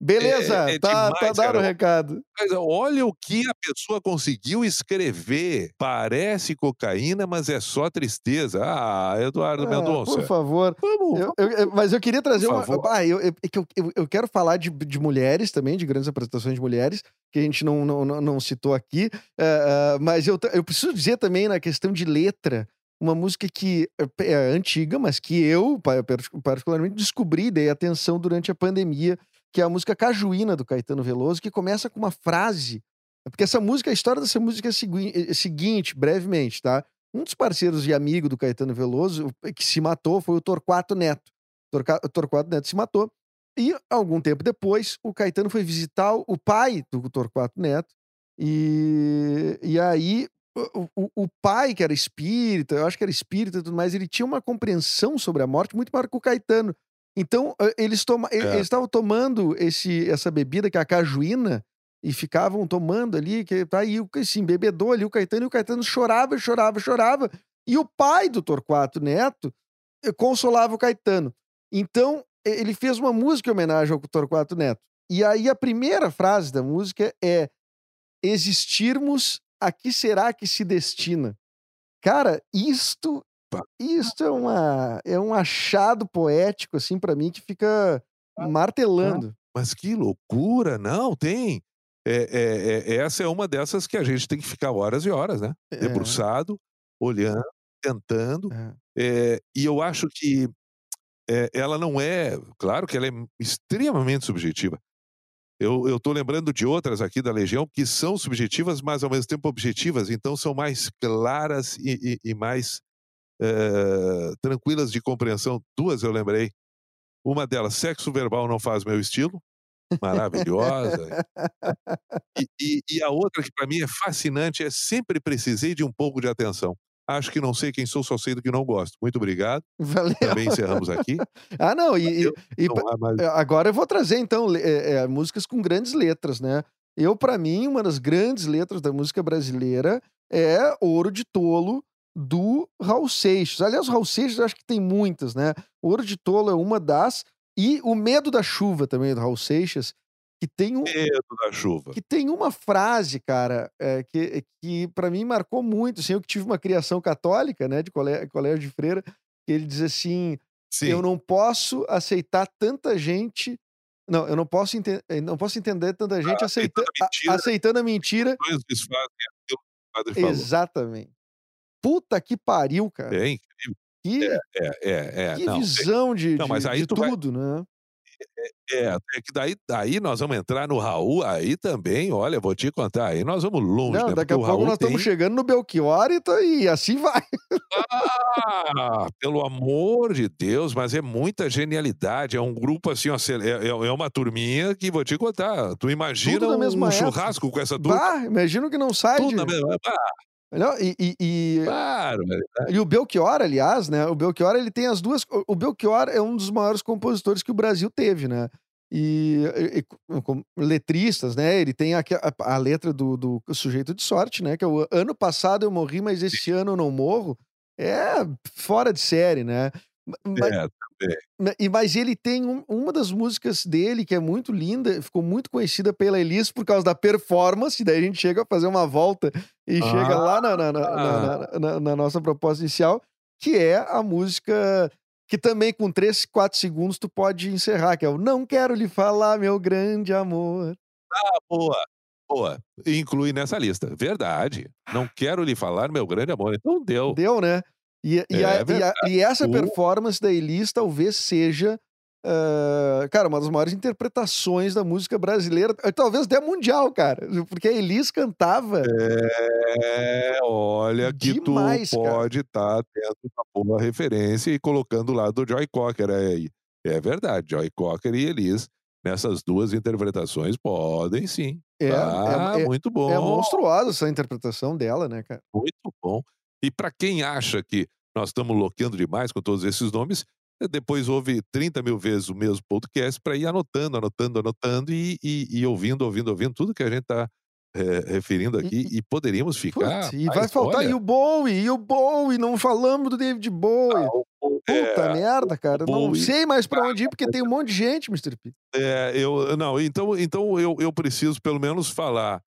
Beleza, é- é tá, tá demais, dado cara. o recado. Mas olha o que a pessoa conseguiu escrever. Parece cocaína, mas é só tristeza. Ah, Eduardo Ah, Mendonça. por favor. Vamos, Eu- eu- mas eu queria trazer Por uma. favor. Ah, eu, eu, é eu, eu- eu quero falar de, de mulheres também, de grandes apresentações de mulheres, que a gente não, não, não, citou aqui. eh, eh, mas eu, eu preciso dizer também, na questão de letra, uma música que é, é antiga, mas que eu, pa- par- particularmente, descobri e dei atenção durante a pandemia, que é a música Cajuína, do Caetano Veloso, que começa com uma frase. Porque essa música, a história dessa música é segui- é a seguinte, brevemente, tá? Um dos parceiros e amigo do Caetano Veloso, que se matou, foi o Torquato Neto. Torca- Torquato Neto se matou. E, algum tempo depois, o Caetano foi visitar o pai do Torquato Neto. E, e aí, o, o- o pai, que era espírita, eu acho que era espírita e tudo mais, ele tinha uma compreensão sobre a morte muito maior que o Caetano. Então, eles toma, É. estavam tomando esse, essa bebida, que é a cajuína, e ficavam tomando ali, que tá aí, assim, bebedou ali o Caetano, e o Caetano chorava, chorava, chorava. E o pai do Torquato Neto eh, consolava o Caetano. Então, ele fez uma música em homenagem ao Torquato Neto. E aí a primeira frase da música é: Existirmos, a que será que se destina? Cara, isto Pá. isto é uma é um achado poético assim pra mim que fica martelando. Mas que loucura! Não, tem. É, é, é- essa é uma dessas que a gente tem que ficar horas e horas, né? É, Debruçado, olhando, tentando. é. É, e eu acho que é, ela não é. Claro que ela é extremamente subjetiva. Eu, eu tô lembrando de outras aqui da Legião que são subjetivas, mas ao mesmo tempo objetivas, então são mais claras e, e- e mais eh, tranquilas de compreensão. Duas eu lembrei. Uma delas, sexo verbal não faz meu estilo. Maravilhosa. E, e- e a outra que para mim é fascinante é sempre precisei de um pouco de atenção. Acho que não sei quem sou, só sei do que não gosto. Muito obrigado. Valeu. Também encerramos aqui. Ah, não, e, e- Não mais- É, Agora eu vou trazer, então, é, é, músicas com grandes letras, né? Eu, pra mim, uma das grandes letras da música brasileira é Ouro de Tolo, do Raul Seixas. Aliás, o Raul Seixas eu acho que tem muitas, né? Ouro de Tolo é uma das. E O Medo da Chuva também, do Raul Seixas, que tem um, Medo da chuva. que tem uma frase, cara, é, que, que para mim marcou muito. Assim, eu que tive uma criação católica, né, de colégio, colégio de freira, que ele diz assim: Sim. eu não posso aceitar tanta gente. Não, eu não posso, ente- eu não posso entender tanta gente Ah, aceita- aceitando a mentira. aceitando a mentira. O falou. Exatamente. Puta que pariu, cara. É incrível. Que, É, é, é. que não, visão de, Não, de- mas aí de tu vai- tudo, né? é, é que daí, daí nós vamos entrar no Raul, aí também, olha, vou te contar, aí nós vamos longe, Não, né? daqui a Porque pouco Raul nós estamos tem- chegando no Belchior e, assim vai. Ah, pelo amor de Deus, mas é muita genialidade. É um grupo assim, ó, é, é- é uma turminha que vou te contar. Tu imagina Tudo na um, churrasco com essa turma? Bah, imagino que não sai. Tudo de- na mesma. Ah, Não, e, e- e- claro, velho. E o Belchior, aliás, né? O Belchior, ele tem as duas. o- Belchior é um dos maiores compositores que o Brasil teve, né? e, e, com letristas, né? Ele tem a, a, a letra do, do, sujeito de sorte, né? Que é o ano passado eu morri, mas esse ano eu não morro. É fora de série, né? Mas, É, também. e- mas ele tem um- uma das músicas dele que é muito linda, ficou muito conhecida pela Elis por causa da performance, daí a gente chega a fazer uma volta e chega lá na, na- na- na- na- na- nossa proposta inicial, que é a música que também com 3, 4 segundos tu pode encerrar, que é o Não Quero Lhe Falar, Meu Grande Amor. Boa, boa. Inclui nessa lista. Verdade. Não quero lhe falar, meu grande amor. Então deu. Deu, né? E, e, É a- e a- e essa performance da Elis talvez seja, ah, cara, uma das maiores interpretações da música brasileira, eh, talvez até mundial, cara. Porque a Elis cantava. É, olha que Demais, tu pode estar tendo uma boa referência e colocando lá do Joy Cocker aí. É verdade, Joy Cocker e Elis, nessas duas interpretações, podem sim. É, Ah, é, é, muito bom. é monstruosa essa interpretação dela, né, cara? Muito bom. E para quem acha que nós estamos loquendo demais com todos esses nomes, eh, depois ouve 30 mil vezes o mesmo podcast para ir anotando, anotando, anotando e, e- e ouvindo, ouvindo, ouvindo tudo que a gente está referindo aqui. E, poderíamos ficar. Putz, e vai faltar olha, e o Bowie, e o Bowie, não falamos do David Bowie. ah, o- o- Puta é, merda, cara. Não Bowie- sei mais pra onde ir, porque tem um monte de gente, Mr. P. é, eu, não, então, então eu, eu preciso pelo menos falar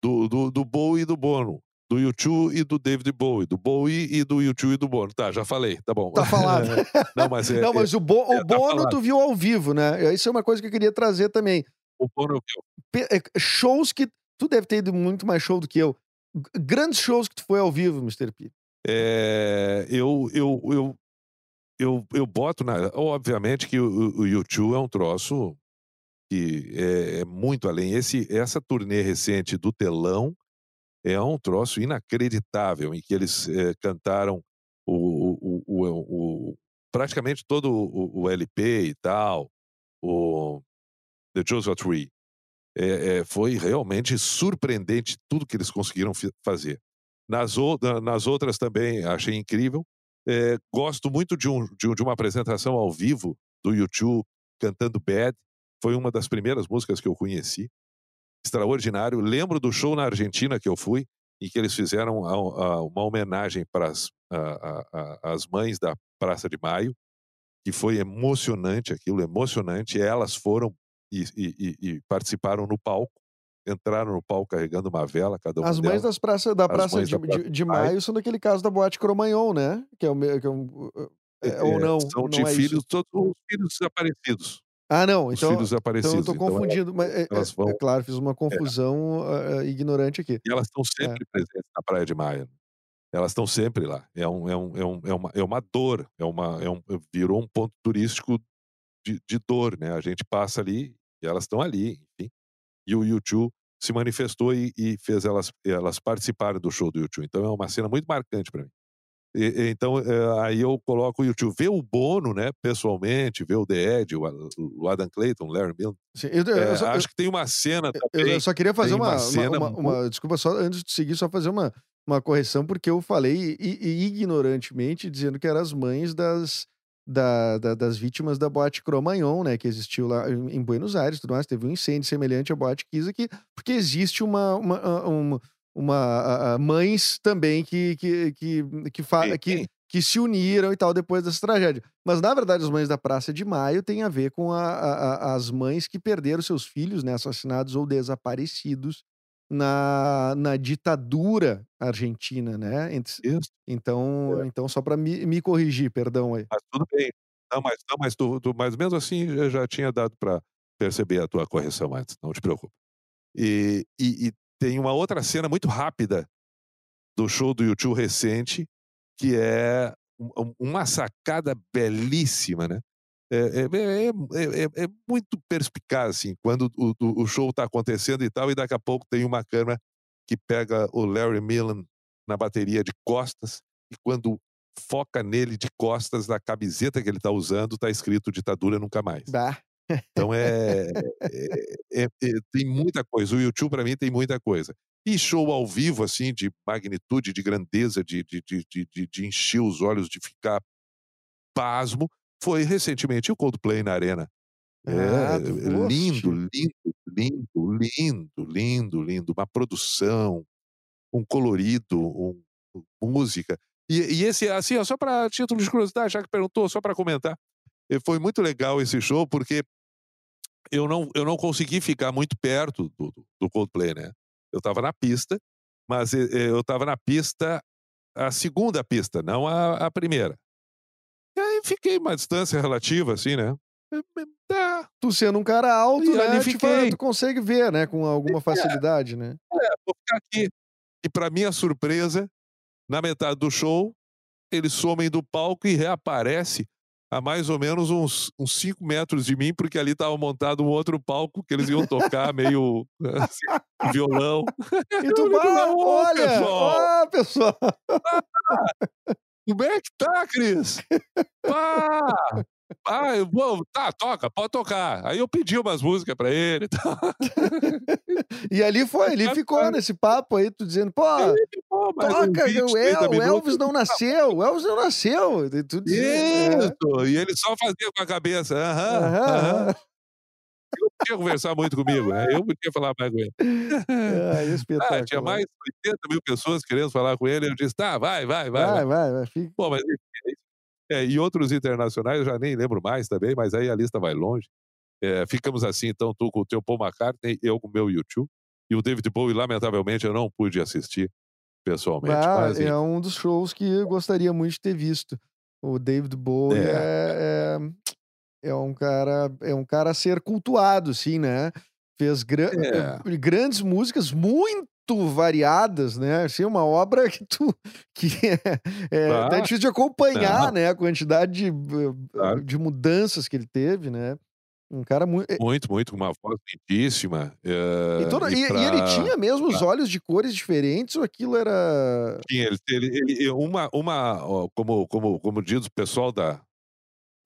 do, do, do Bowie e do Bono. Do YouTube e do David Bowie, do Bowie e do YouTube e do Bono. Tá, já falei, tá bom. Tá falado. não, mas é, não, mas o, Bo- o é, tá Bono falado. tu viu ao vivo, né? Isso é uma coisa que eu queria trazer também. o Bono é o? Pe- é, shows que. Tu deve ter ido muito mais show do que eu. Grandes shows que tu foi ao vivo, Mr. P. É, eu, eu, eu, eu, eu boto na. Obviamente que o, o YouTube é um troço que é, é muito além. Esse, essa turnê recente do telão é um troço inacreditável, em que eles eh, cantaram o, o, o, o- o- praticamente todo o, o LP e tal, o The Joshua Tree. É, é, foi realmente surpreendente tudo que eles conseguiram fazer. Nas, na- nas outras também achei incrível. É, gosto muito de, um, de, de uma apresentação ao vivo do YouTube cantando Bad. Foi uma das primeiras músicas que eu conheci. Extraordinário. Lembro do show na Argentina que eu fui, em que eles fizeram uma homenagem para as, a- a- as mães da Praça de Maio, que foi emocionante aquilo, emocionante. Elas foram e, e- e- participaram no palco, entraram no palco carregando uma vela, cada uma As mães delas. das praça, da As Praça de, da Praça de- de Maio. Maio são daquele caso da Boate Cromagnon, né? Que é o. Que é um, é, É, ou não. São não de é isso. filhos, todos os filhos desaparecidos. Ah, não. Os Então, filhos então desaparecidos. eu tô Então, confundindo. Mas é, elas é- vão- é claro, fiz uma confusão ah, ignorante aqui. E elas estão sempre presentes na Praia de Maia. Elas estão sempre lá. É, um, é, um, é, um, é, uma, é uma dor. É uma, é um, virou um ponto turístico de, de dor, né? A gente passa ali e elas estão ali, enfim. E o YouTube se manifestou e, e fez elas, elas participarem do show do YouTube. Então é uma cena muito marcante para mim. E- então é, aí eu coloco o YouTube. Ver o Bono, né, pessoalmente, ver o The Ed, o, o Adam Clayton, o Larry Milne. Sim, eu, eu- É, eu só, acho que tem uma cena eu- também. eu só queria fazer uma uma, uma, cena uma- muito- uma- Desculpa, só antes de seguir, só fazer uma, uma correção, porque eu falei ignorantemente dizendo que eram as mães das. da- da- das vítimas da boate Cromagnon, né, que existiu lá em Buenos Aires, tudo mais, teve um incêndio semelhante à boate Kiss aqui, porque existe uma, uma, ah, uma, uma, mães também que que, que, que, fa- que, que se uniram e tal depois dessa tragédia. Mas, na verdade, as mães da Praça de Maio têm a ver com a- as mães que perderam seus filhos, né, assassinados ou desaparecidos na, na ditadura argentina, né? Então, É. então só para me, me corrigir, perdão aí. Mas tudo bem. Não, mas, não, mas, tu, tu- mas mesmo assim eu já tinha dado para perceber a tua correção antes, não te preocupe. E, e- e tem uma outra cena muito rápida do show do YouTube recente, que é um- um- uma sacada belíssima, né? É, é- é- é- é- é muito perspicaz, assim, quando o, o- o show está acontecendo e tal, e daqui a pouco tem uma câmera que pega o Larry Millen na bateria de costas, e quando foca nele de costas, na camiseta que ele está usando, está escrito ditadura nunca mais. Bah. Então é, é- é- é- tem muita coisa. O YouTube para mim tem muita coisa. E show ao vivo assim de magnitude, de grandeza, de, de, de, de, encher os olhos, de ficar pasmo, foi recentemente o Coldplay na Arena Ah, É, do lindo, lindo, lindo, lindo, lindo, lindo. Uma produção, um colorido, um música. E e esse, assim, ó, só pra título de curiosidade, já que perguntou, só pra comentar, foi muito legal esse show, porque eu não eu não consegui ficar muito perto do do Coldplay, né. Eu estava na pista, mas, eh eh, eu estava na pista a 2ª pista, não a a 1ª. E aí fiquei uma distância relativa, assim, né. Tá. Tu sendo um cara alto, E né, fiquei. tu consegue ver, né, com alguma É. facilidade, né. É, vou ficar aqui. E pra minha surpresa, na metade do show, eles somem do palco e reaparece a mais ou menos uns uns 5 metros de mim, porque ali estava montado um outro palco que eles iam tocar meio, assim, violão. E tu: Eu falei: "Bah, "Ô, olha, pessoal, ó, pessoal". como é que tá, Cris? Pá, pá, eu vou tá, toca, pode tocar. Aí eu pedi umas músicas pra ele e tal. E ali foi, ali ficou nesse papo aí, tu dizendo: "Pô, Ele ficou toca, 20, o El 30 o minutos. Elvis não nasceu, o Elvis não nasceu", e tu dizia é. Isso, e ele só fazia com a cabeça, aham, Aham, aham. Ele não podia conversar muito comigo, né, eu podia falar mais com ele. Ah, Ah, tinha espetacular. mais 80.000 pessoas querendo falar com ele, eu disse: "Tá, vai, vai, vai, Vai, vai". vai, vai, fica Bom, mas enfim, é. É, e outros internacionais eu já nem lembro mais também, mas aí a lista vai longe. Eh, ficamos assim, então, tu com o teu Paul McCartney, eu com o meu U2, e o David Bowie, lamentavelmente, eu não pude assistir pessoalmente, Ah, mas é um dos shows que eu gostaria muito de ter visto. O David Bowie É, é é é um cara é um cara a ser cultuado, assim, né. Fez gran É. grandes músicas muito variadas, né, assim, uma obra que tu que é é até Ah, difícil de acompanhar, não. né, a quantidade de Claro. de mudanças que ele teve, né. Um cara mui e Muito, muito, com uma voz lindíssima, e eh, toda e e e pra ele tinha mesmo os pra olhos de cores diferentes ou aquilo era Tinha, ele ele ele uma uma como como como diz o pessoal da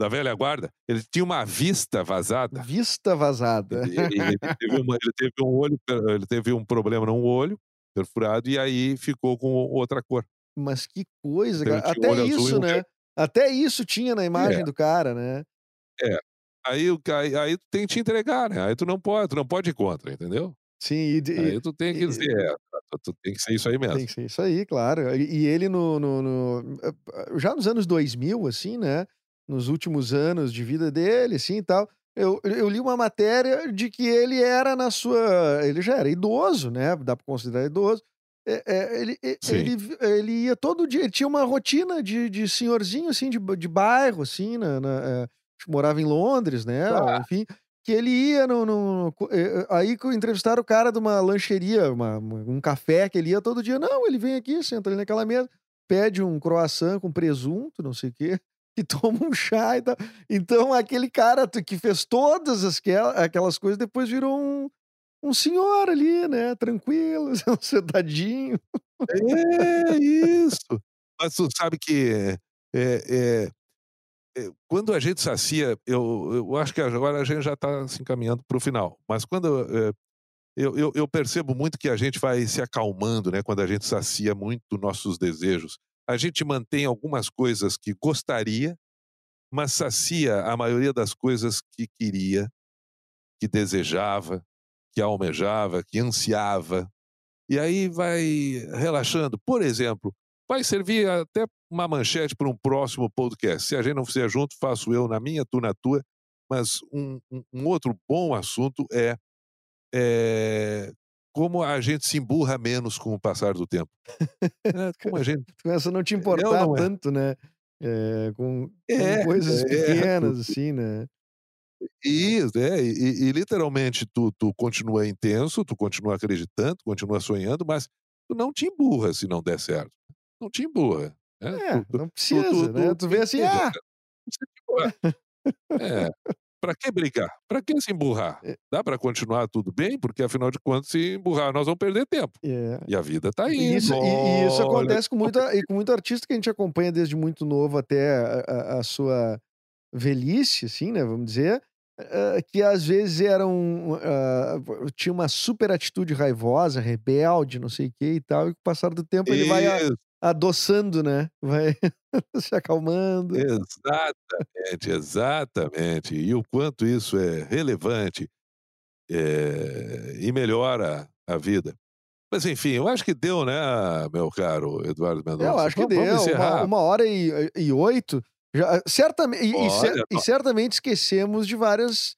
da velha guarda, ele tinha uma vista vazada. Vista vazada. Ele ele teve uma ele teve um olho ele teve um problema num olho, perfurado, e aí ficou com outra cor. Mas que coisa, Então cara. um Até e isso, um né. verde. Até isso tinha na imagem É. do cara, né. É. Aí aí aí tu tem que te entregar, né, aí tu não pode tu não pode ir contra, entendeu. Sim, e Aí tu tem que e dizer: "É, tu tem que ser isso aí Tem mesmo". que ser isso aí, claro. E ele no no no eh, já nos anos 2000, assim, né, nos últimos anos de vida dele, assim, e tal, eu eu li uma matéria de que ele era na sua ele já era idoso, né, dá pra considerar idoso. Eh eh, ele ele ele ia todo dia ele tinha uma rotina de de senhorzinho, assim, de de bairro, assim, na na que morava em Londres, né, Tá. enfim, que ele ia no no eh eh, aí que entrevistaram o cara de uma lancheria, uma um café que ele ia todo dia. Não, ele vem aqui, senta ali naquela mesa, pede um croissant com presunto, não sei o quê, e toma um chá e tal. Então aquele cara que fez todas asquela aquelas coisas, depois virou um um senhor ali, né, tranquilo, sentadinho. É, isso. Mas tu sabe que, eh eh eh, quando a gente sacia eu eu acho que agora a gente já tá se encaminhando para o final, mas quando, eh, eu eu eu percebo muito que a gente vai se acalmando, né, quando a gente sacia muito nossos desejos. A gente mantém algumas coisas que gostaria, mas sacia a maioria das coisas que queria, que desejava, que almejava, que ansiava. E aí vai relaxando. Por exemplo, vai servir até uma manchete para um próximo podcast. Se a gente não fizer junto, faço eu na minha, tu na tua. Mas um um outro bom assunto é eh, como a gente se emburra menos com o passar do tempo. É, como a gente Tu começa a não te é importar não é? tanto, né, eh, com com É, coisas é, pequenas, tu assim, né. Isso, é, e e e literalmente tu tu continua intenso, tu continua acreditando, continua sonhando, mas tu não te emburra se não der certo. Não te emburra, né. É, Tu não precisa, tu né, tu tu tu vê assim: "Ah" né. É. Pra que brigar? Pra que se emburrar? É. Dá pra continuar tudo bem, porque afinal de contas se emburrar nós vamos perder tempo. É. E a vida tá indo, isso e e isso acontece com muito e com muito artista que a gente acompanha desde muito novo até a a a sua velhice, assim, né, vamos dizer, hã, que às vezes eram, hã, tinha uma super atitude raivosa, rebelde, não sei o quê e tal, e com o passar do tempo ele vai a Isso. Adoçando, né? Vai se acalmando. Exatamente, exatamente. E o quanto isso é relevante eh, e melhora a vida. Mas enfim, eu acho que deu, né, meu caro Eduardo Mendonça? Eu acho que Vamos- deu. Uma, uma hora e, e oito. Já, certamente, e, e e certamente esquecemos de várias.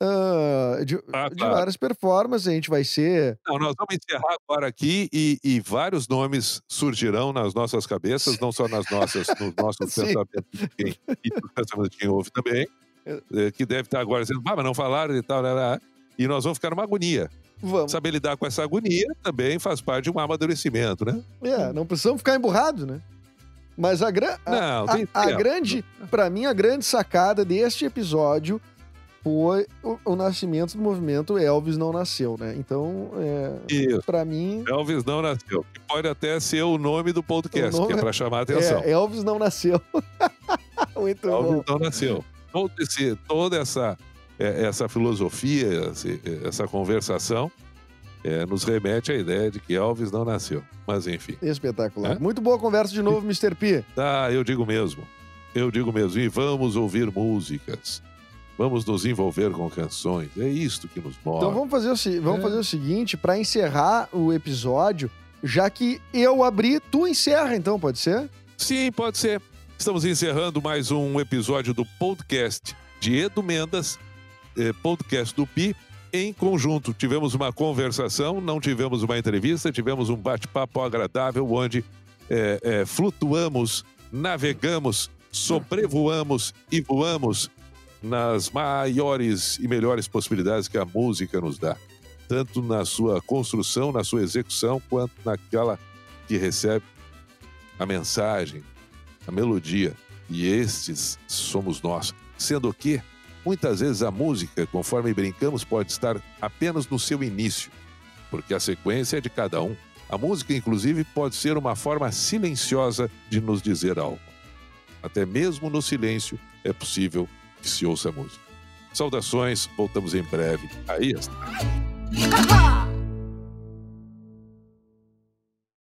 Ah, de, Ah, de claro. várias performances. A gente vai ser. Não, nós vamos encerrar agora aqui e, e vários nomes surgirão nas nossas cabeças, não só nas nossas, nos nossos pensamentos de quem, e nos pensamentos de quem ouve também, eh, que deve estar agora dizendo, ah, mas não falaram e tal, né, né", e nós vamos ficar numa agonia. Vamos. Saber lidar com essa agonia também faz parte de um amadurecimento, né? É, não precisamos ficar emburrados, né? Mas a, gran, a, Não, a- a tempo. grande, pra mim, a grande sacada deste episódio foi o, o nascimento do movimento Elvis não nasceu, né? Então, é, pra mim, Elvis não nasceu. Que pode até ser o nome do podcast, nome que é é- para chamar a atenção. é, Elvis não nasceu. Muito Elvis bom. não nasceu. Todo esse- toda essa, é, essa filosofia, essa conversação, é, nos remete à ideia de que Elvis não nasceu. Mas enfim. Espetacular. É? Muito boa conversa de novo, Mr. P. Ah, eu digo mesmo. Eu digo mesmo. E vamos ouvir músicas. Vamos nos envolver com canções. É isto que nos move. Então vamos fazer o, se- vamos É. fazer o seguinte, pra encerrar o episódio, já que eu abri, tu encerra então, pode ser? Sim, pode ser. Estamos encerrando mais um episódio do podcast de Edu Mendas, eh, podcast do Pi. Em conjunto, tivemos uma conversação, não tivemos uma entrevista, tivemos um bate-papo agradável onde eh, eh, flutuamos, navegamos, sobrevoamos e voamos nas maiores e melhores possibilidades que a música nos dá, tanto na sua construção, na sua execução, quanto naquela que recebe a mensagem, a melodia. E estes somos nós. Sendo que, muitas vezes, a música, conforme brincamos, pode estar apenas no seu início, porque a sequência é de cada um. A música, inclusive, pode ser uma forma silenciosa de nos dizer algo. Até mesmo no silêncio é possível que se ouça música. Saudações, voltamos em breve. Aí está.